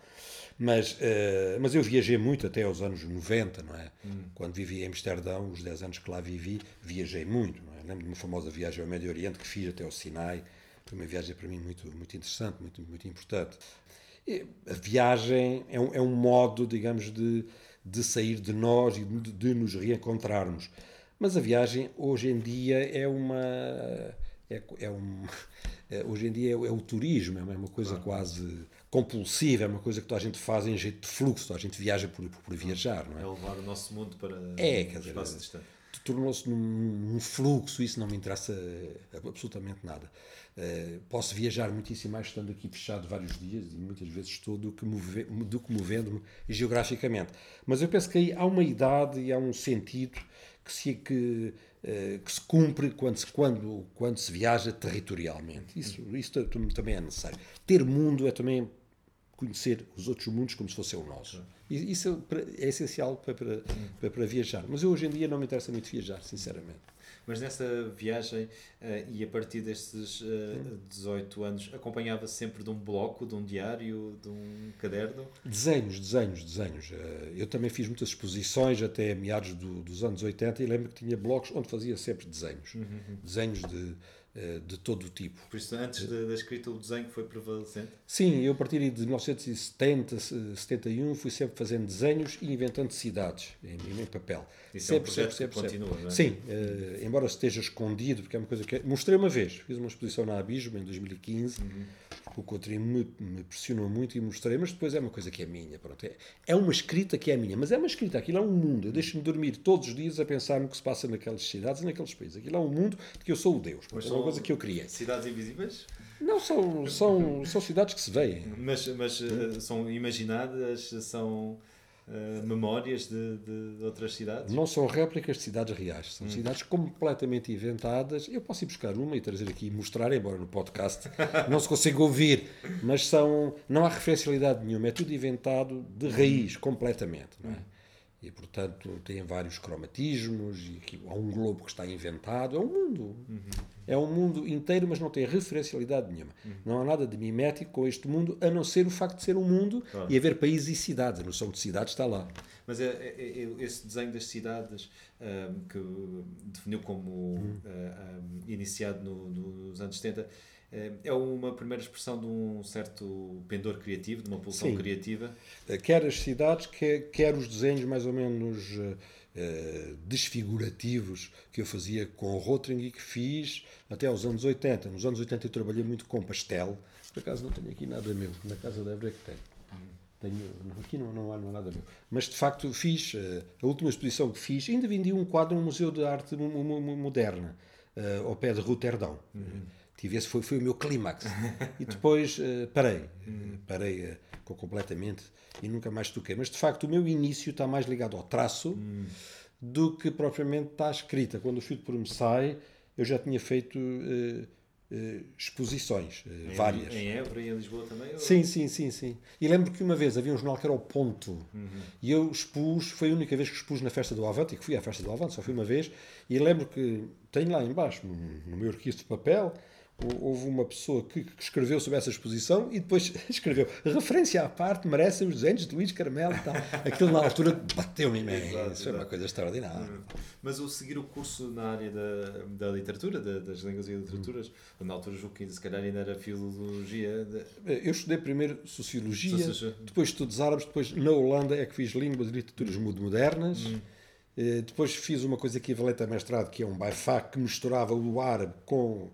Mas, eh, mas eu viajei muito até aos anos 90, não é? Quando vivi em Amsterdão, os 10 anos que lá vivi, viajei muito, não é? Lembro de uma famosa viagem ao Médio Oriente que fiz até ao Sinai. Foi uma viagem para mim muito, muito interessante, muito, muito importante. E a viagem é um, é um modo, digamos, de, de sair de nós e de, de nos reencontrarmos. Mas a viagem, hoje em dia, é uma. É, é um, hoje em dia é, é o turismo, é uma coisa quase compulsiva, é uma coisa que toda a gente faz em jeito de fluxo, toda a gente viaja por, por viajar, não é? É levar o nosso mundo para É, um dizer, espaço distante. tornou-se num, num fluxo, isso não me interessa eh, absolutamente nada. Eh, posso viajar muitíssimo mais estando aqui fechado vários dias e muitas vezes estou do que, move, do que movendo-me geograficamente. Mas eu penso que aí há uma idade e há um sentido que se, que, eh, que se cumpre quando se, quando, quando se viaja territorialmente. Isso, isso também é necessário. Ter mundo é também conhecer os outros mundos como se fosse o nosso. Isso é essencial para, para, para, para viajar. Mas eu hoje em dia não me interessa muito viajar, sinceramente. Mas nessa viagem eh, e a partir destes eh, 18 anos, acompanhava -se sempre de um bloco, de um diário, de um caderno? Desenhos, desenhos, desenhos. Eh, eu também fiz muitas exposições até meados do, dos anos 80 e lembro que tinha blocos onde fazia sempre desenhos. Desenhos de, de todo o tipo. Por isso, antes da, da escrita, o desenho foi prevalecente? Sim, eu a partir de 1970, 71, fui sempre fazendo desenhos e inventando cidades em, em papel. Isso sempre, é um projeto que continua, não é? Sim, eh, embora esteja escondido, porque é uma coisa que. Mostrei uma vez, fiz uma exposição na Abismo em 2015, Uhum. Porque o Coutinho me, me pressionou muito e mostrei, mas depois é uma coisa que é minha. Pronto. É, é uma escrita que é minha, mas é uma escrita, aquilo é um mundo. Eu deixo-me dormir todos os dias a pensar no que se passa naquelas cidades e naqueles países. Aquilo é um mundo de que eu sou o Deus. Mas é uma coisa que eu criei. Cidades invisíveis? Não, são, são, são cidades que se veem. Mas, mas eh, são imaginadas, são eh, memórias de, de outras cidades? Não são réplicas de cidades reais, são cidades completamente inventadas. Eu posso ir buscar uma e trazer aqui e mostrar, embora no podcast não se consiga ouvir, mas são, não há referencialidade nenhuma, é tudo inventado de raiz, completamente. Não é? E, portanto, tem vários cromatismos, e aqui há um globo que está inventado, é um mundo. É um mundo inteiro, mas não tem referencialidade nenhuma. Não há nada de mimético com este mundo, a não ser o facto de ser um mundo Claro. e haver países e cidades. A noção de cidade está lá. Mas é, é- é- esse desenho das cidades ahm, que definiu como ah, ahm, iniciado no- nos anos 70 eh, é uma primeira expressão de um certo pendor criativo, de uma pulsão Sim. criativa. Eh, quer as cidades, quer, quer os desenhos mais ou menos eh, eh, desfigurativos que eu fazia com o Rotring e que fiz até aos anos 80. Nos anos 80 eu trabalhei muito com pastel. Por acaso não tenho aqui nada meu, na casa da Évora que tenho. Tenho, aqui não, não, há, não há nada meu. Mas de facto fiz, eh, a última exposição que fiz, ainda vendi um quadro no Museu de Arte Mo- Mo- Mo- Moderna, eh, ao pé de Roterdão. Tive esse foi, foi o meu clímax. e depois eh, parei, eh, parei co- completamente e nunca mais toquei. Mas de facto o meu início está mais ligado ao traço do que propriamente está à escrita. Quando o de Por me sai, eu já tinha feito exposições, Em- várias. Em Évora e em Lisboa também? ou- Sim, sim, sim, sim. E lembro que uma vez havia um jornal que era o Ponto. E eu expus, foi a única vez que expus na festa do Avante, e que fui à festa do Avante, só fui uma vez. E lembro que tenho lá embaixo, no, no meu arquivo de papel, houve uma pessoa que, que escreveu sobre essa exposição e depois escreveu referência à parte, merecem os desenhos de Luís Carmelo e tal. Aquilo na altura bateu-me imenso. Isso foi uma coisa extraordinária. Mas o seguir o curso na área da, da literatura, da- das línguas e literaturas, na altura julgo que se calhar ainda era filologia. de- Eu estudei primeiro Sociologia, depois Estudos Árabes, depois na Holanda é que fiz Línguas e Literaturas Modernas. Hum. Eh, Depois fiz uma coisa equivalente a mestrado, que é um BIFAC, que misturava o árabe com,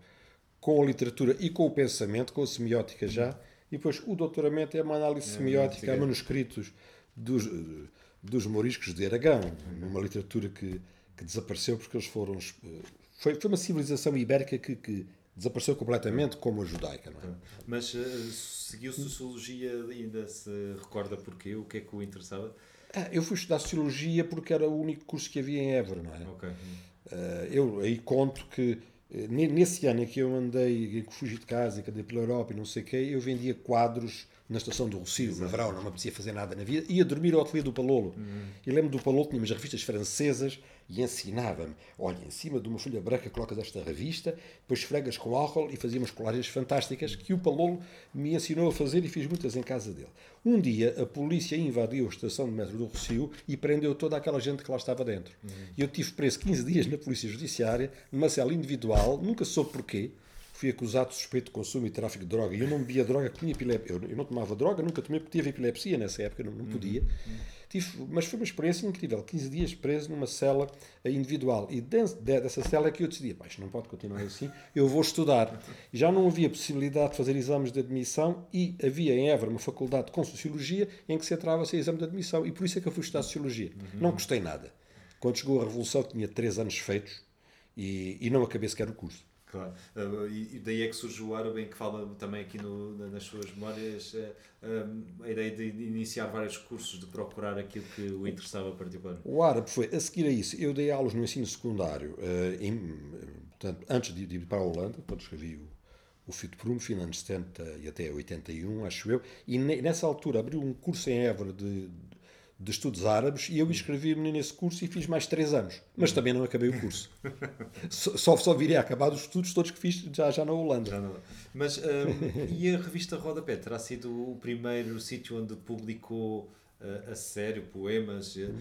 com a literatura e com o pensamento, com a semiótica já. E depois o doutoramento é uma análise semiótica a sim. manuscritos dos, dos moriscos de Aragão, numa literatura que, que desapareceu porque eles foram. eh, Foi, foi uma civilização ibérica que, que desapareceu completamente, como a judaica. Não é? Mas eh, seguiu Sociologia, ainda se recorda porquê? O que é que o interessava? Ah, eu fui estudar Sociologia porque era o único curso que havia em Évora, não é? Ok. Ah, eu aí conto que nesse ano em que eu andei, em que fugi de casa, em que andei pela Europa e não sei o quê, eu vendia quadros na estação do Rocio, no verão, não me apetecia fazer nada na vida, ia dormir ao ateliê do Palolo. E lembro do Palolo, tinha umas revistas francesas e ensinava-me, olha, em cima de uma folha branca colocas esta revista, depois esfregas com álcool e fazia umas colagens fantásticas que o Palolo me ensinou a fazer e fiz muitas em casa dele. Um dia a polícia invadiu a estação de metro do Rocio e prendeu toda aquela gente que lá estava dentro. E eu tive preso 15 dias na polícia judiciária, numa cela individual, nunca soube porquê, fui acusado de suspeito de consumo e tráfico de droga. E eu não bebia droga, tinha epilepsia. Eu, eu não tomava droga, nunca tomei porque tive epilepsia nessa época, não, não podia. Tive, mas foi uma experiência incrível. 15 dias preso numa cela individual. E dentro dessa cela é que eu decidi: isto não pode continuar assim, eu vou estudar. Já não havia possibilidade de fazer exames de admissão e havia em Évora uma faculdade com Sociologia em que se entrava sem exame de admissão. E por isso é que eu fui estudar Sociologia. Uhum. Não gostei nada. Quando chegou a Revolução, tinha 3 anos feitos e, e não acabei sequer o curso. Claro. Uh, e daí é que surge o árabe, que fala também aqui no, nas suas memórias, uh, a ideia de iniciar vários cursos, de procurar aquilo que o interessava particularmente. O árabe foi, a seguir a isso, eu dei aulas no ensino secundário, uh, em, portanto, antes de, de, ir para a Holanda, quando escrevi o, o Fitprum, fim anos 70 e até 81, acho eu, e nessa altura abriu um curso em Évora de, de estudos árabes e eu inscrevi-me nesse curso e fiz mais três anos. Mas também não acabei o curso. só, só viria a acabar os estudos todos que fiz já, já na Holanda. Já. Mas, um, e a revista Rodapé terá sido o primeiro sítio onde publicou uh, a sério poemas uh,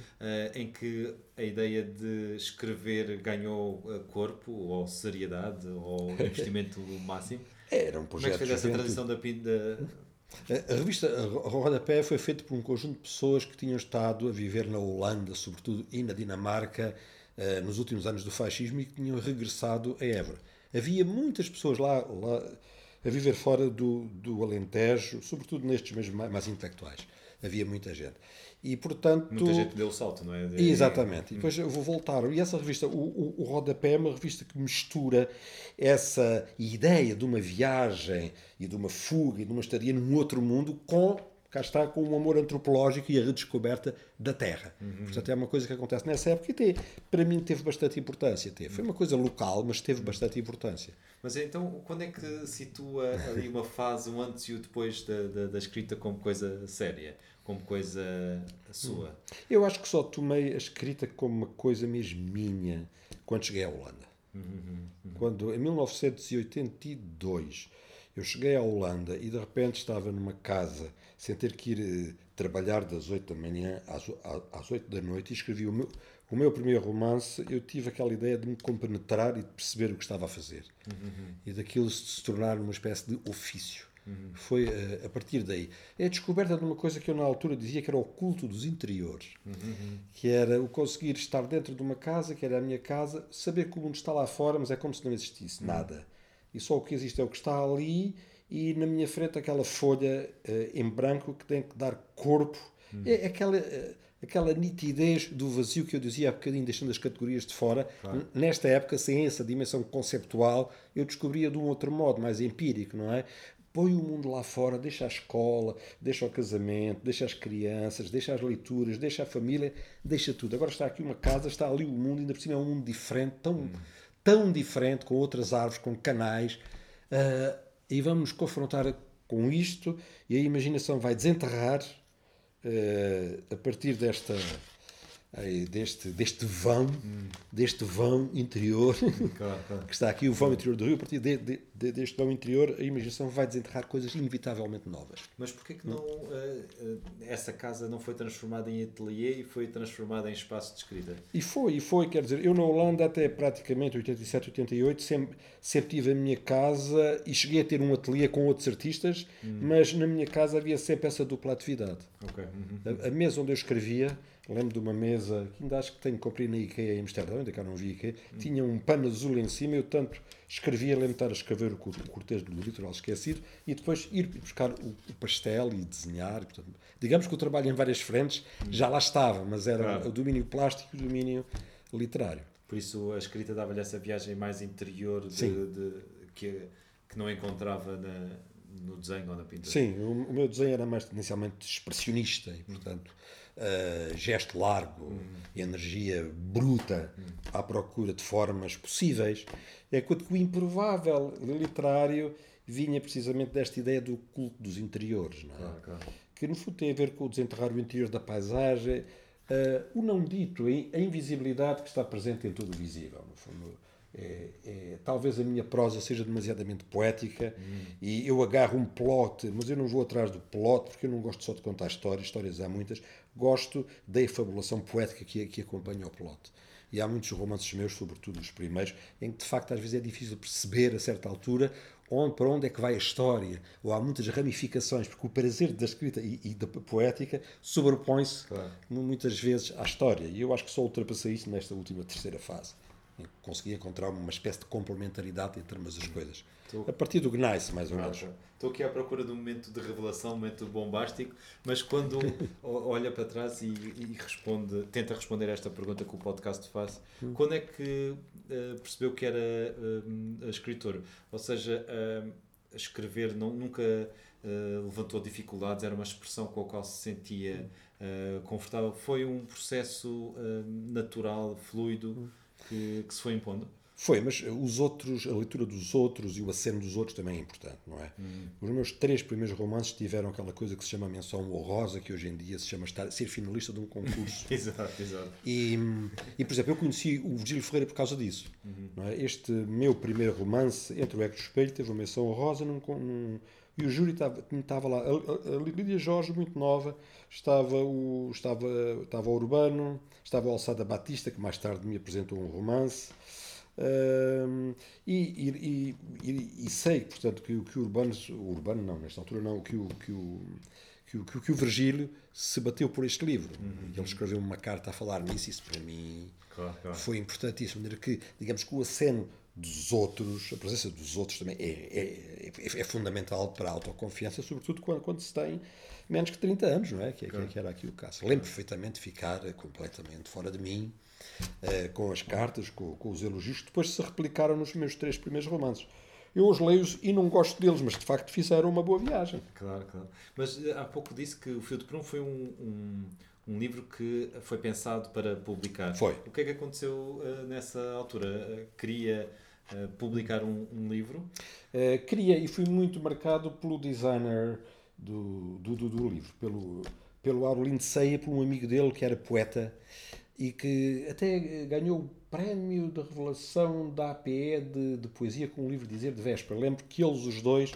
em que a ideia de escrever ganhou corpo ou seriedade ou investimento máximo? Era um projeto. Como é que fez essa transição da, da a revista Rodapé foi feita por um conjunto de pessoas que tinham estado a viver na Holanda, sobretudo, e na Dinamarca, eh, nos últimos anos do fascismo e que tinham regressado a Évora. Havia muitas pessoas lá, lá a viver fora do, do Alentejo, sobretudo nestes mesmos mais intelectuais. Havia muita gente. E, portanto, Muita gente deu o salto, não é? De... Exatamente. E depois eu vou voltar. E essa revista, o, o, o Rodapé, é uma revista que mistura essa ideia de uma viagem e de uma fuga e de uma estadia num outro mundo com cá está com o amor antropológico e a redescoberta da Terra. Uhum. Portanto, é uma coisa que acontece nessa época e tem, para mim teve bastante importância. Teve. Foi uma coisa local, mas teve bastante importância. Mas então, quando é que situa ali uma fase, um antes e o depois da, da, da escrita como coisa séria? Como coisa sua? Eu acho que só tomei a escrita como uma coisa mesmo minha quando cheguei à Holanda. Uhum, uhum. Quando, em 1982, eu cheguei à Holanda e de repente estava numa casa sem ter que ir eh, trabalhar das 8 da manhã às, às 8 da noite e escrevi o meu, o meu primeiro romance. Eu tive aquela ideia de me compenetrar e de perceber o que estava a fazer uhum. e daquilo se tornar uma espécie de ofício. Uhum. Foi uh, a partir daí. É a descoberta de uma coisa que eu na altura dizia que era o culto dos interiores, uhum. que era o conseguir estar dentro de uma casa, que era a minha casa, saber que o mundo está lá fora, mas é como se não existisse uhum. nada. E só o que existe é o que está ali e na minha frente aquela folha uh, em branco que tem que dar corpo. É aquela. Uh, aquela nitidez do vazio que eu dizia há bocadinho, deixando as categorias de fora. Claro. Nesta época, sem essa dimensão conceptual, eu descobria de um outro modo, mais empírico, não é? Põe o mundo lá fora, deixa a escola, deixa o casamento, deixa as crianças, deixa as leituras, deixa a família, deixa tudo. Agora está aqui uma casa, está ali o mundo, ainda por cima é um mundo diferente, tão, hum. tão diferente, com outras árvores, com canais. Uh, e vamos nos confrontar com isto e a imaginação vai desenterrar uh, a partir desta aí, deste, deste vão, hum. deste vão interior, claro, claro. que está aqui, o vão interior do rio, a partir de, de, de, deste vão interior, a imaginação vai desenterrar coisas inevitavelmente novas. Mas porquê que não, uh, essa casa não foi transformada em ateliê e foi transformada em espaço de escrita? E foi, e foi, quer dizer, eu na Holanda até praticamente 87, 88, sempre, sempre tive a minha casa e cheguei a ter um ateliê com outros artistas, hum. mas na minha casa havia sempre essa dupla atividade. Okay. Uhum. A, a mesa onde eu escrevia Lembro de uma mesa que ainda acho que tenho comprei na IKEA em Amsterdão, ainda cá não vi IKEA, hum. tinha um pano azul em cima, eu tanto escrevia, lembro de estar a escrever o cortejo do litoral esquecido e depois ir buscar o, o pastel e desenhar. Portanto, digamos que o trabalho em várias frentes hum. já lá estava, mas era claro. o domínio plástico e o domínio literário. Por isso a escrita dava-lhe essa viagem mais interior de, de, que, que não encontrava na, no desenho ou na pintura. Sim, o, o meu desenho era mais tendencialmente expressionista e, portanto, uh, gesto largo, uhum. energia bruta, uhum. à procura de formas possíveis. É quando o improvável literário vinha precisamente desta ideia do culto dos interiores, não é? Claro, claro. que no fundo tem a ver com o desenterrar o interior da paisagem, uh, o não dito, a invisibilidade que está presente em todo o visível. No fundo, é, é, talvez a minha prosa seja demasiadamente poética hum. e eu agarro um plot, mas eu não vou atrás do plot porque eu não gosto só de contar histórias, histórias há muitas, gosto da efabulação poética que, que acompanha o plot. E há muitos romances meus, sobretudo os primeiros, em que de facto às vezes é difícil perceber a certa altura onde, para onde é que vai a história, ou há muitas ramificações, porque o prazer da escrita e, e da poética sobrepõe-se Claro. muitas vezes à história. E eu acho que só ultrapassei isso nesta última terceira fase. Em que Consegui encontrar uma espécie de complementaridade entre ambas as coisas. Estou- A partir do Gneiss, mais ou menos. Estou aqui à procura de um momento de revelação, um momento bombástico, mas quando olha para trás e, e responde, tenta responder a esta pergunta que o podcast faz, quando é que eh, percebeu que era eh, escritor? Ou seja, eh, escrever não, nunca eh, levantou dificuldades, era uma expressão com a qual se sentia eh, confortável. Foi um processo natural, fluido, que, que se foi impondo? Foi, mas os outros, a leitura dos outros e o aceno dos outros também é importante, não é? Os meus três primeiros romances tiveram aquela coisa que se chama menção honrosa, que hoje em dia se chama estar, ser finalista de um concurso. Exato, exato. E, e, por exemplo, eu conheci o Virgílio Ferreira por causa disso. Não é? Este meu primeiro romance, Entre o Eco e o Espelho, teve uma menção honrosa num, num- e o júri estava, estava lá. A, a- Lídia Jorge, muito nova, estava o, estava, estava o Urbano, estava o Alçada Batista, que mais tarde me apresentou um romance. Ahm, e, e, e, e- sei, portanto, que, o- que o Urbano, o Urbano não, nesta altura não, que o, que o, que o, que o- Virgílio se bateu por este livro. Ele escreveu uma carta a falar nisso, isso para mim Claro, claro. foi importantíssimo. De maneira que, digamos que o aceno dos outros, a presença dos outros também é, é, é, é fundamental para a autoconfiança, sobretudo quando, quando se tem menos que 30 anos, não é? Que, que- que era aqui o caso. Lembro perfeitamente de ficar eh, completamente fora de mim, eh, com as cartas, com, com os elogios, que depois se replicaram nos meus três primeiros romances. Eu os leio e não gosto deles, mas de facto fizeram uma boa viagem. Claro, claro. Mas eh, há pouco disse que o Fio de Prum foi um, um, um livro que foi pensado para publicar. Foi. O que é que aconteceu eh, nessa altura? Eh, queria eh, publicar um, um livro? Eh, queria e fui muito marcado pelo designer do, do, do, do livro, pelo, pelo Aurelindo Ceia, por um amigo dele que era poeta e que até eh, ganhou o prémio de revelação da APE de, de poesia com um livro Dizer de Véspera. Lembro que eles, os dois,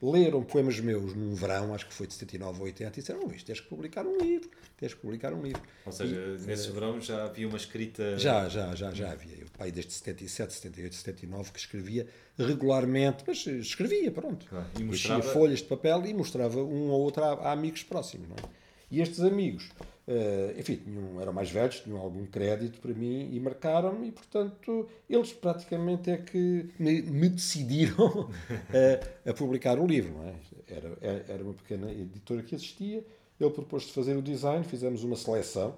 leram poemas meus num verão, acho que foi de 79 ou 80, e disseram: Luís, tens que publicar um livro, tens que publicar um livro. Ou seja, nesse verão já havia uma escrita. Já, já, já, já havia. Eu, pai, desde 77, 78, 79, que escrevia regularmente, mas eh, escrevia, pronto. Claro, e Enchia mostrava- folhas de papel e mostrava um ou outro a, a amigos próximos, não é? E estes amigos, eh, enfim, tinham, eram mais velhos, tinham algum crédito para mim e marcaram-me, e portanto, eles praticamente é que me, me decidiram a, a publicar o livro, é? Era, era- uma pequena editora que existia, ele propôs-se fazer o design, fizemos uma seleção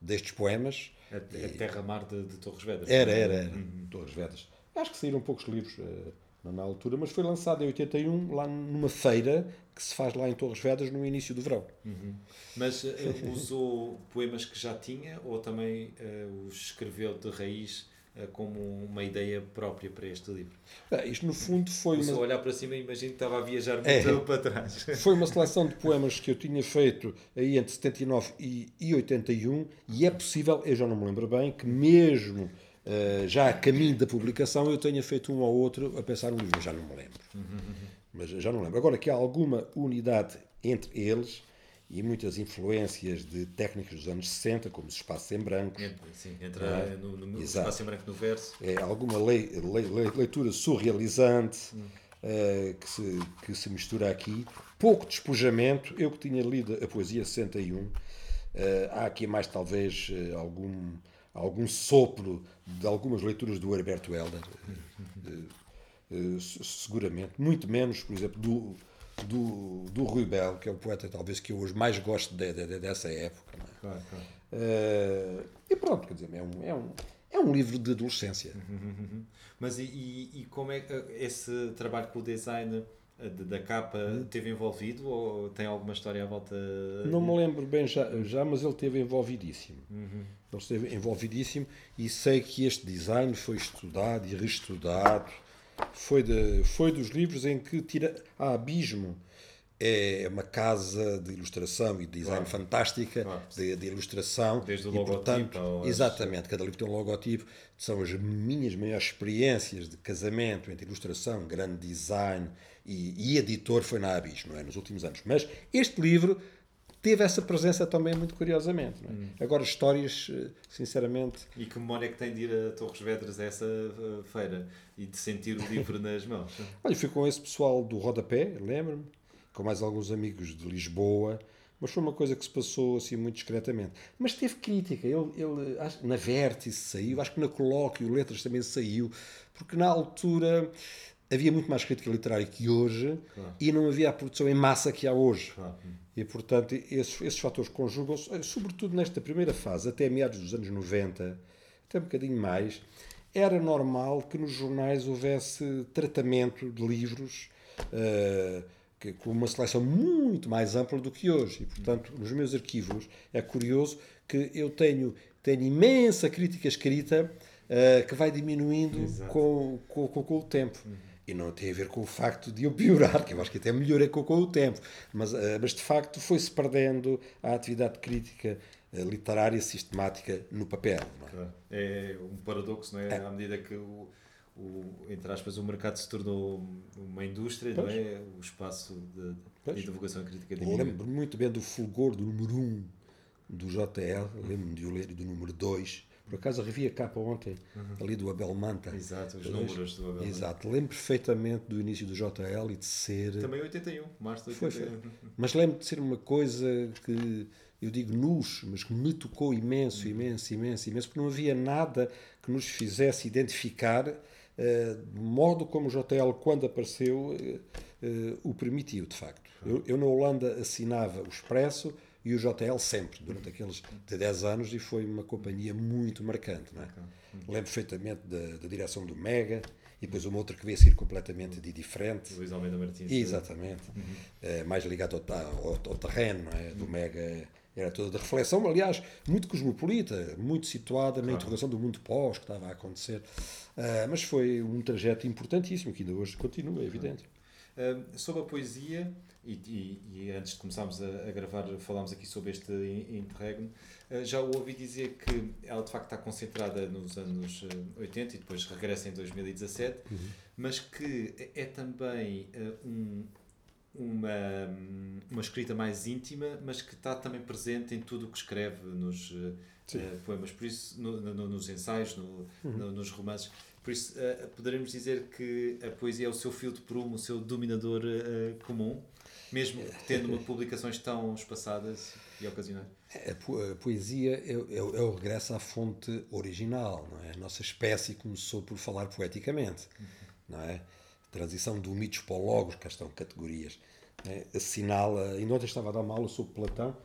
destes poemas. A, a Terra-Mar de, de Torres Vedras. Era, era, era. Torres Vedras. Acho que saíram poucos livros eh, na- na altura, mas foi lançado em 81, lá numa feira que se faz lá em Torres Vedras no início do verão. Mas eh, usou poemas que já tinha ou também eh, os escreveu de raiz eh, como uma ideia própria para este livro? Ah, isto, no fundo, foi uma, olhar para cima, imagino que estava a viajar muito É. para trás. foi uma seleção de poemas que eu tinha feito aí entre 79 e, e 81, e é possível, eu já não me lembro bem, que mesmo eh, já a caminho da publicação eu tenha feito um ou outro a pensar no livro, mas já não me lembro. Mas já não lembro. Agora que há alguma unidade entre eles e muitas influências de técnicas dos anos 60, como os espaços em brancos, Entre, sim, entra É. no, no, espaço em branco no verso. é, alguma lei- lei- lei- leitura surrealizante eh, que, se, que se mistura aqui, pouco despojamento. Eu que tinha lido a poesia 61, eh, há aqui mais talvez algum, algum sopro de algumas leituras do Herberto Helder, eh, eh, se- seguramente, muito menos, por exemplo, do, do, do Rui Belo, que é o poeta talvez que eu hoje mais gosto de- de- de- dessa época. é? Claro, claro. Eh, e pronto, quer dizer, é um, é um, é um livro de adolescência. Mas e, e, e como é que eh, esse trabalho com o design eh, de- da capa teve envolvido ou tem alguma história à volta? Não me lembro bem já, já mas ele esteve envolvidíssimo. Uhum. Ele esteve envolvidíssimo e sei que este design foi estudado e reestudado. Foi, de, foi dos livros em que tira a Abismo é uma casa de ilustração e de design Claro. fantástica Claro. de, de ilustração Desde o e, logotipo portanto, exatamente cada livro tem um logotipo são as minhas maiores experiências de casamento entre ilustração grande design e, e editor foi na Abismo não é? nos últimos anos mas este livro teve essa presença também muito curiosamente. É? Agora, histórias, eh, sinceramente. E que memória é que tem de ir a Torres Vedras a essa uh, feira e de sentir o livro nas mãos? Olha, fui com esse pessoal do Rodapé, lembro-me, com mais alguns amigos de Lisboa mas foi uma coisa que se passou assim muito discretamente. Mas teve crítica, ele, ele na Vértice saiu, acho que na Colóquio Letras também saiu, porque na altura havia muito mais crítica literária que hoje claro. e não havia a produção em massa que há hoje. Claro. E, portanto, esses, esses fatores conjugam-se, eh, sobretudo nesta primeira fase, até meados dos anos 90, até um bocadinho mais, era normal que nos jornais houvesse tratamento de livros. Uh, que, com uma seleção muito mais ampla do que hoje. E, portanto, nos meus arquivos é curioso que eu tenho, tenho imensa crítica escrita uh, que vai diminuindo com, com, com, com, o tempo. Uhum. E não tem a ver com o facto de eu piorar, que eu acho que até melhorei com, com o tempo. Mas, uh, mas de facto foi-se perdendo a atividade crítica uh, literária sistemática no papel. É? é? um paradoxo, não é? é. À medida que o o, entre aspas, o mercado se tornou uma indústria, pois. não é? O espaço de, de divulgação crítica diminui. Lembro muito bem do fulgor do número 1 um do JL, lembro-me de o ler do número 2. Por acaso revi a capa ontem, uhum. ali do Abel Manta. Exato, os números do Abel Exato, lembro perfeitamente do início do JL e de ser. Também 81, março de 81. Foi, foi. Mas lembro de ser uma coisa que eu digo nos, mas que me tocou imenso, imenso, imenso, imenso, porque não havia nada que nos fizesse identificar uh, modo como o JL, quando apareceu, uh, uh, o permitiu, de facto. Eu, eu, na Holanda assinava o Expresso e o JL sempre, durante aqueles de 10 anos, e foi uma companhia muito marcante. Não é? Lembro perfeitamente da, da direção do Mega, e depois uma outra que veio a ser completamente de diferente. Luís Almeida Martins. Exatamente. Uhum. mais ligado ao, ao, ao terreno, é? do uhum. Mega era toda de reflexão, aliás, muito cosmopolita, muito situada na interrogação do mundo pós que estava a acontecer. Uh, mas foi um trajeto importantíssimo que ainda hoje continua, é evidente. Uh, sobre a poesia, e, e, e, antes de começarmos a, a, gravar, falámos aqui sobre este interregno, uh, já ouvi dizer que ela de facto está concentrada nos anos 80 e depois regressa em 2017, uhum. mas que é também um uma, uma escrita mais íntima, mas que está também presente em tudo o que escreve nos uh, poemas, por isso, no, no, nos ensaios, no, uhum. no, nos romances. Por isso, uh, poderemos dizer que a poesia é o seu fio de prumo, o seu dominador uh, comum, mesmo tendo uma publicações tão espaçadas e ocasionais. A, poesia é, é, é, o regresso à fonte original, não é? A nossa espécie começou por falar poeticamente, uhum. não é? Transição do mitos para o logos, cá estão categorias, né, assinala. Ainda ontem estava a dar uma aula sobre Platão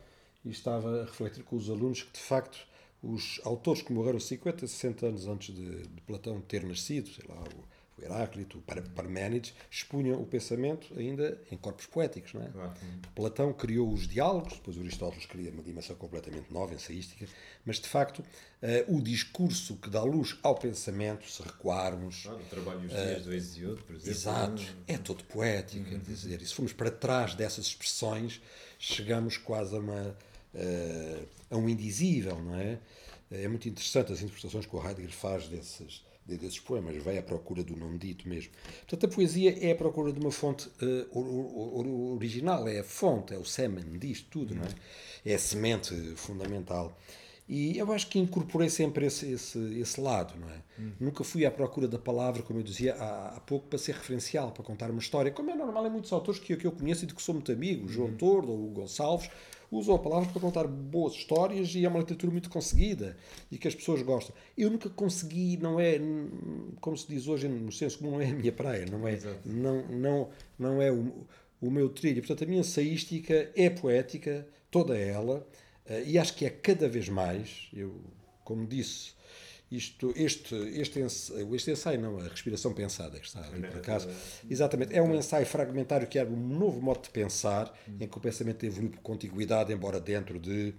e estava a refletir com os alunos que, de facto, os autores que morreram 50, 60 anos antes de, de Platão ter nascido, sei lá, o Heráclito, Parménides, expunham o pensamento ainda em corpos poéticos. Não é? Claro. Platão criou os diálogos, depois Aristóteles cria uma dimensão completamente nova, ensaística, mas de facto uh, o discurso que dá luz ao pensamento, se recuarmos. Claro, o trabalho os dias uh, do Hesíodo, por exemplo. Exato, é todo poético, uhum. quer dizer, e se formos para trás dessas expressões, chegamos quase a, uma, uh, a um indizível, não é? É muito interessante as interpretações que o Heidegger faz desses desses poemas, vai à procura do não dito mesmo. Portanto, a poesia é a procura de uma fonte uh, original, é a fonte, é o semen disto tudo, não é? É a semente fundamental. E eu acho que incorporei sempre esse, esse, esse lado, não é? Hum. Nunca fui à procura da palavra, como eu dizia há, há, pouco, para ser referencial, para contar uma história, como é normal em muitos autores que, que eu conheço e de que sou muito amigo, João hum. Tordo ou Gonçalves, usam a palavra para contar boas histórias e é uma literatura muito conseguida e que as pessoas gostam. Eu nunca consegui, não é, como se diz hoje no senso comum, não é a minha praia, não é, não, não, não é o, o meu trilho. Portanto, a minha ensaística é poética, toda ela, eh, e acho que é cada vez mais, eu, como disse, isto, este, este, ensaio, este ensaio, não, a respiração pensada, que está ali por acaso, exatamente, é um ensaio fragmentário que é um novo modo de pensar, em que o pensamento evolui por contiguidade, embora dentro de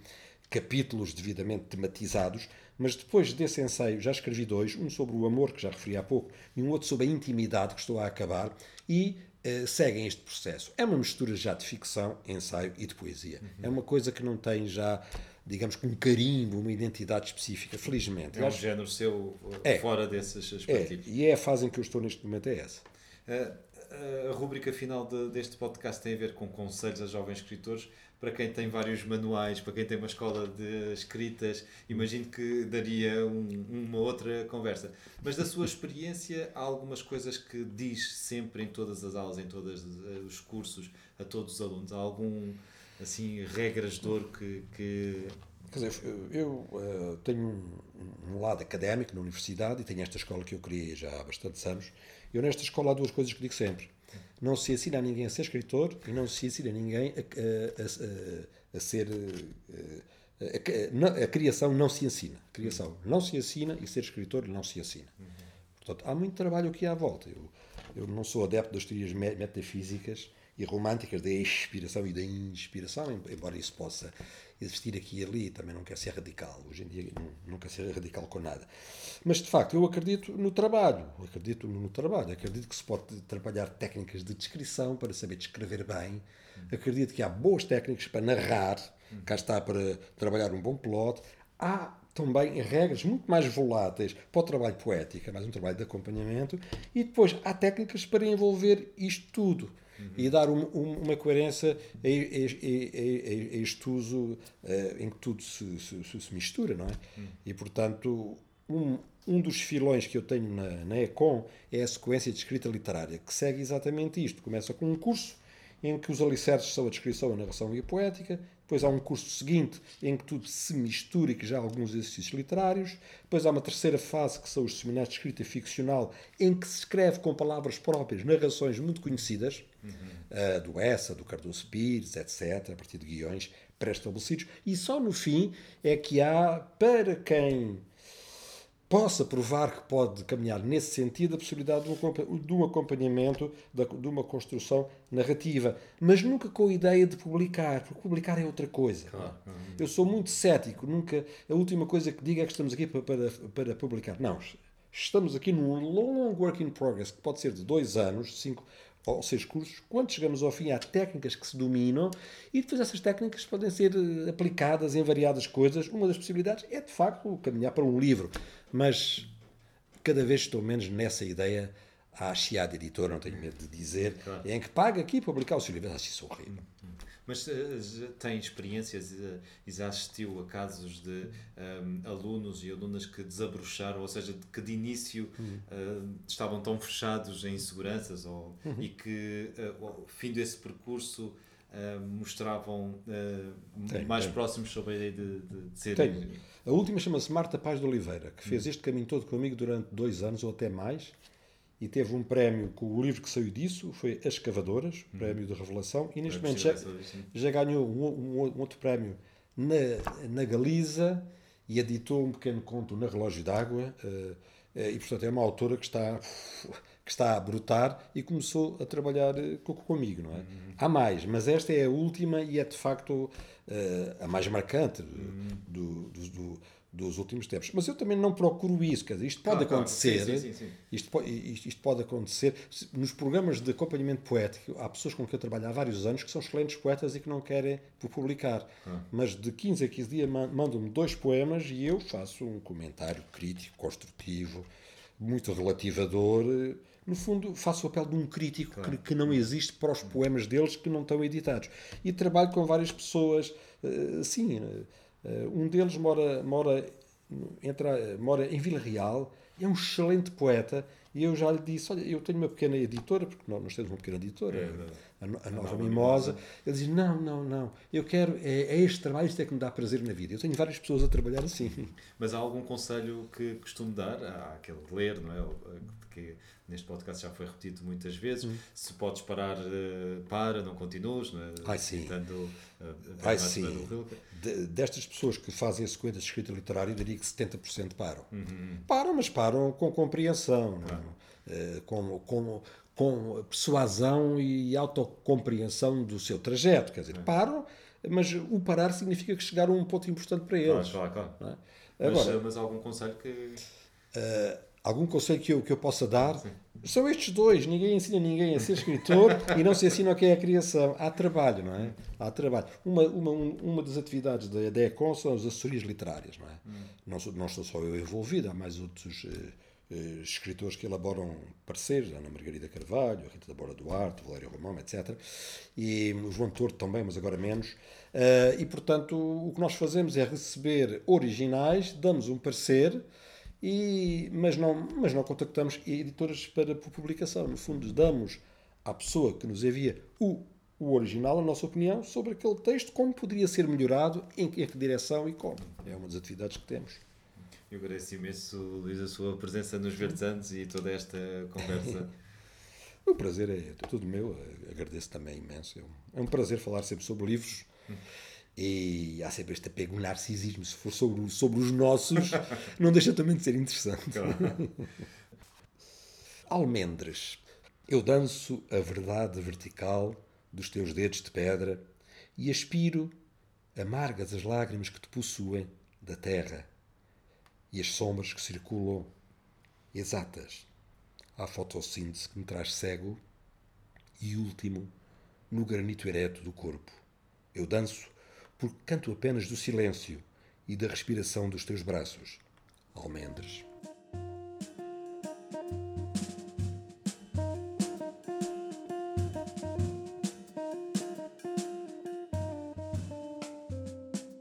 capítulos devidamente tematizados, mas depois desse ensaio já escrevi dois, um sobre o amor, que já referi há pouco, e um outro sobre a intimidade, que estou a acabar, e uh, seguem este processo. É uma mistura já de ficção, ensaio e de poesia. Uhum. É uma coisa que não tem já digamos que um carimbo, uma identidade específica, felizmente. É um género seu é, fora desses aspectos. É, e é a fase em que eu estou neste momento, é essa. Uh, a, a rúbrica final de, deste podcast tem a ver com conselhos a jovens escritores. Para quem tem vários manuais, para quem tem uma escola de escritas, imagino que daria um, uma outra conversa. Mas da sua experiência, há algumas coisas que diz sempre em todas as aulas, em todos os cursos, a todos os alunos? Há algum, assim, regras de ouro que, que Quer dizer, eu uh, tenho um, um, lado académico na universidade e tenho esta escola que eu criei já há bastantes anos. Eu nesta escola há duas coisas que digo sempre. Não se ensina a ninguém a ser escritor e não se ensina a ninguém a, a, a, a ser... A, a, criação não se ensina. A criação não se ensina e ser escritor não se ensina. Portanto, há muito trabalho aqui à volta. Eu, eu não sou adepto das teorias metafísicas e românticas da expiração e da inspiração, embora isso possa existir aqui e ali, também não quer ser radical. Hoje em dia não quer ser radical com nada. Mas, de facto, eu acredito no trabalho. Acredito no trabalho. Acredito que se pode trabalhar técnicas de descrição para saber descrever bem. Acredito que há boas técnicas para narrar. Cá está para trabalhar um bom plot. Há também regras muito mais voláteis para o trabalho poético, é mais um trabalho de acompanhamento. E depois há técnicas para envolver isto tudo uhum. e dar um, um, uma coerência a, a, a, a este uso uh, em que tudo se, se, se, mistura, não é? Uhum. E, portanto, um, um dos filões que eu tenho na, na ECOM é a sequência de escrita literária, que segue exatamente isto. Começa com um curso em que os alicerces são a descrição, a narração e a poética. Depois há um curso seguinte em que tudo se mistura e que já há alguns exercícios literários. Depois há uma terceira fase que são os seminários de escrita ficcional em que se escreve com palavras próprias narrações muito conhecidas, uhum. uh, do Essa, do Cardoso Pires, etc., a partir de guiões pré-estabelecidos. E só no fim é que há, para quem possa provar que pode caminhar nesse sentido a possibilidade de um, acompanhamento, de uma construção narrativa, mas nunca com a ideia de publicar, porque publicar é outra coisa. Claro. Eu sou muito cético, nunca a última coisa que digo é que estamos aqui para, para, para publicar. Não, estamos aqui num long work in progress, que pode ser de dois anos, cinco ou seis cursos, quando chegamos ao fim há técnicas que se dominam e depois essas técnicas podem ser eh, aplicadas em variadas coisas. Uma das possibilidades é de facto caminhar para um livro, mas cada vez estou menos nessa ideia à chiada editora, não tenho medo de dizer, claro. em que paga aqui publicar o seu livro. Acho isso horrível. Mas uh, tem experiências uh, e já assistiu a casos de um, ehm, alunos e alunas que desabrocharam, ou seja, que de início uh, estavam tão fechados em inseguranças ou, uhum. e que ao fim desse percurso mostravam tem, mais tem. próximos sobre a ideia de, de, de ser. Tem. A última chama-se Marta Paz de Oliveira, que fez uhum. este caminho todo comigo durante dois anos ou até mais e teve um prémio com o livro que saiu disso, foi As Escavadoras, uhum. prémio de revelação, e neste momento já, já ganhou um, um, um, outro prémio na, na Galiza e editou um pequeno conto na Relógio d'Água, uh, uh, e portanto é uma autora que está, que está a brotar e começou a trabalhar uh, comigo, não é? Uhum. Há mais, mas esta é a última e é de facto a mais marcante uhum. do, do, do dos últimos tempos. Mas eu também não procuro isso, quer dizer, isto pode claro, acontecer, claro. Sim, sim, sim, isto, isto, isto, pode acontecer. Nos programas de acompanhamento poético, há pessoas com quem eu trabalho há vários anos que são excelentes poetas e que não querem publicar. Ah. Mas de 15 a 15 dias mandam-me dois poemas e eu faço um comentário crítico, construtivo, muito relativador. No fundo, faço o papel de um crítico claro. que, que não existe para os poemas deles que não estão editados. E trabalho com várias pessoas, assim um deles mora, mora, entra, mora em Vila Real, é um excelente poeta, e eu já lhe disse: Olha, eu tenho uma pequena editora, porque nós, nós temos uma pequena editora, é, a, a, Nova Mimosa. Ele diz: Não, não, não, eu quero, é, é, este trabalho, isto é que me dá prazer na vida. Eu tenho várias pessoas a trabalhar assim. Mas há algum conselho que costumo dar? Há aquele de ler, não é? Que neste podcast já foi repetido muitas vezes. Hum. Se podes parar, eh, para, não continues, não é? Ai, sim. Citando, uh, Ai, sim. De, destas pessoas que fazem a sequência de escrita literária, eu diria que 70% param. Uhum. Param, mas param com compreensão, uh, com, com, com persuasão e autocompreensão do seu trajeto. Quer dizer, é. param, mas o parar significa que chegaram a um ponto importante para eles. Claro, claro, claro. É? Agora, mas, mas algum conselho que. Uh, algum conselho que eu, que eu possa dar Sim. são estes dois. Ninguém ensina ninguém a ser escritor e não se ensina o que é a criação. Há trabalho, não é? Há trabalho. Uma, uma, uma das atividades da, da ECON são as assessorias literárias, não é? Hum. Não, não estou só eu envolvido, há mais outros uh, eh, escritores que elaboram pareceres, Ana Margarida Carvalho, Rita da Bora Duarte, Valério Romão, etc. E o João Torto também, mas agora menos. Uh, e, portanto, o que nós fazemos é receber originais, damos um parecer, e, mas, não, mas não contactamos editoras para publicação. No fundo, damos à pessoa que nos envia o, o original a nossa opinião sobre aquele texto, como poderia ser melhorado, em que direção e como. É uma das atividades que temos. Eu agradeço imenso, Luís, a sua presença nos Verdes Anos e toda esta conversa. o prazer é tudo meu, agradeço também imenso. É um prazer falar sempre sobre livros. E há sempre este apego, narcisismo. Se for sobre, sobre os nossos, não deixa também de ser interessante. Claro. Almendres. Eu danço a verdade vertical dos teus dedos de pedra e aspiro, amargas as lágrimas que te possuem, da terra e as sombras que circulam exatas à fotossíntese que me traz cego e último no granito ereto do corpo. Eu danço porque canto apenas do silêncio e da respiração dos teus braços, almendres.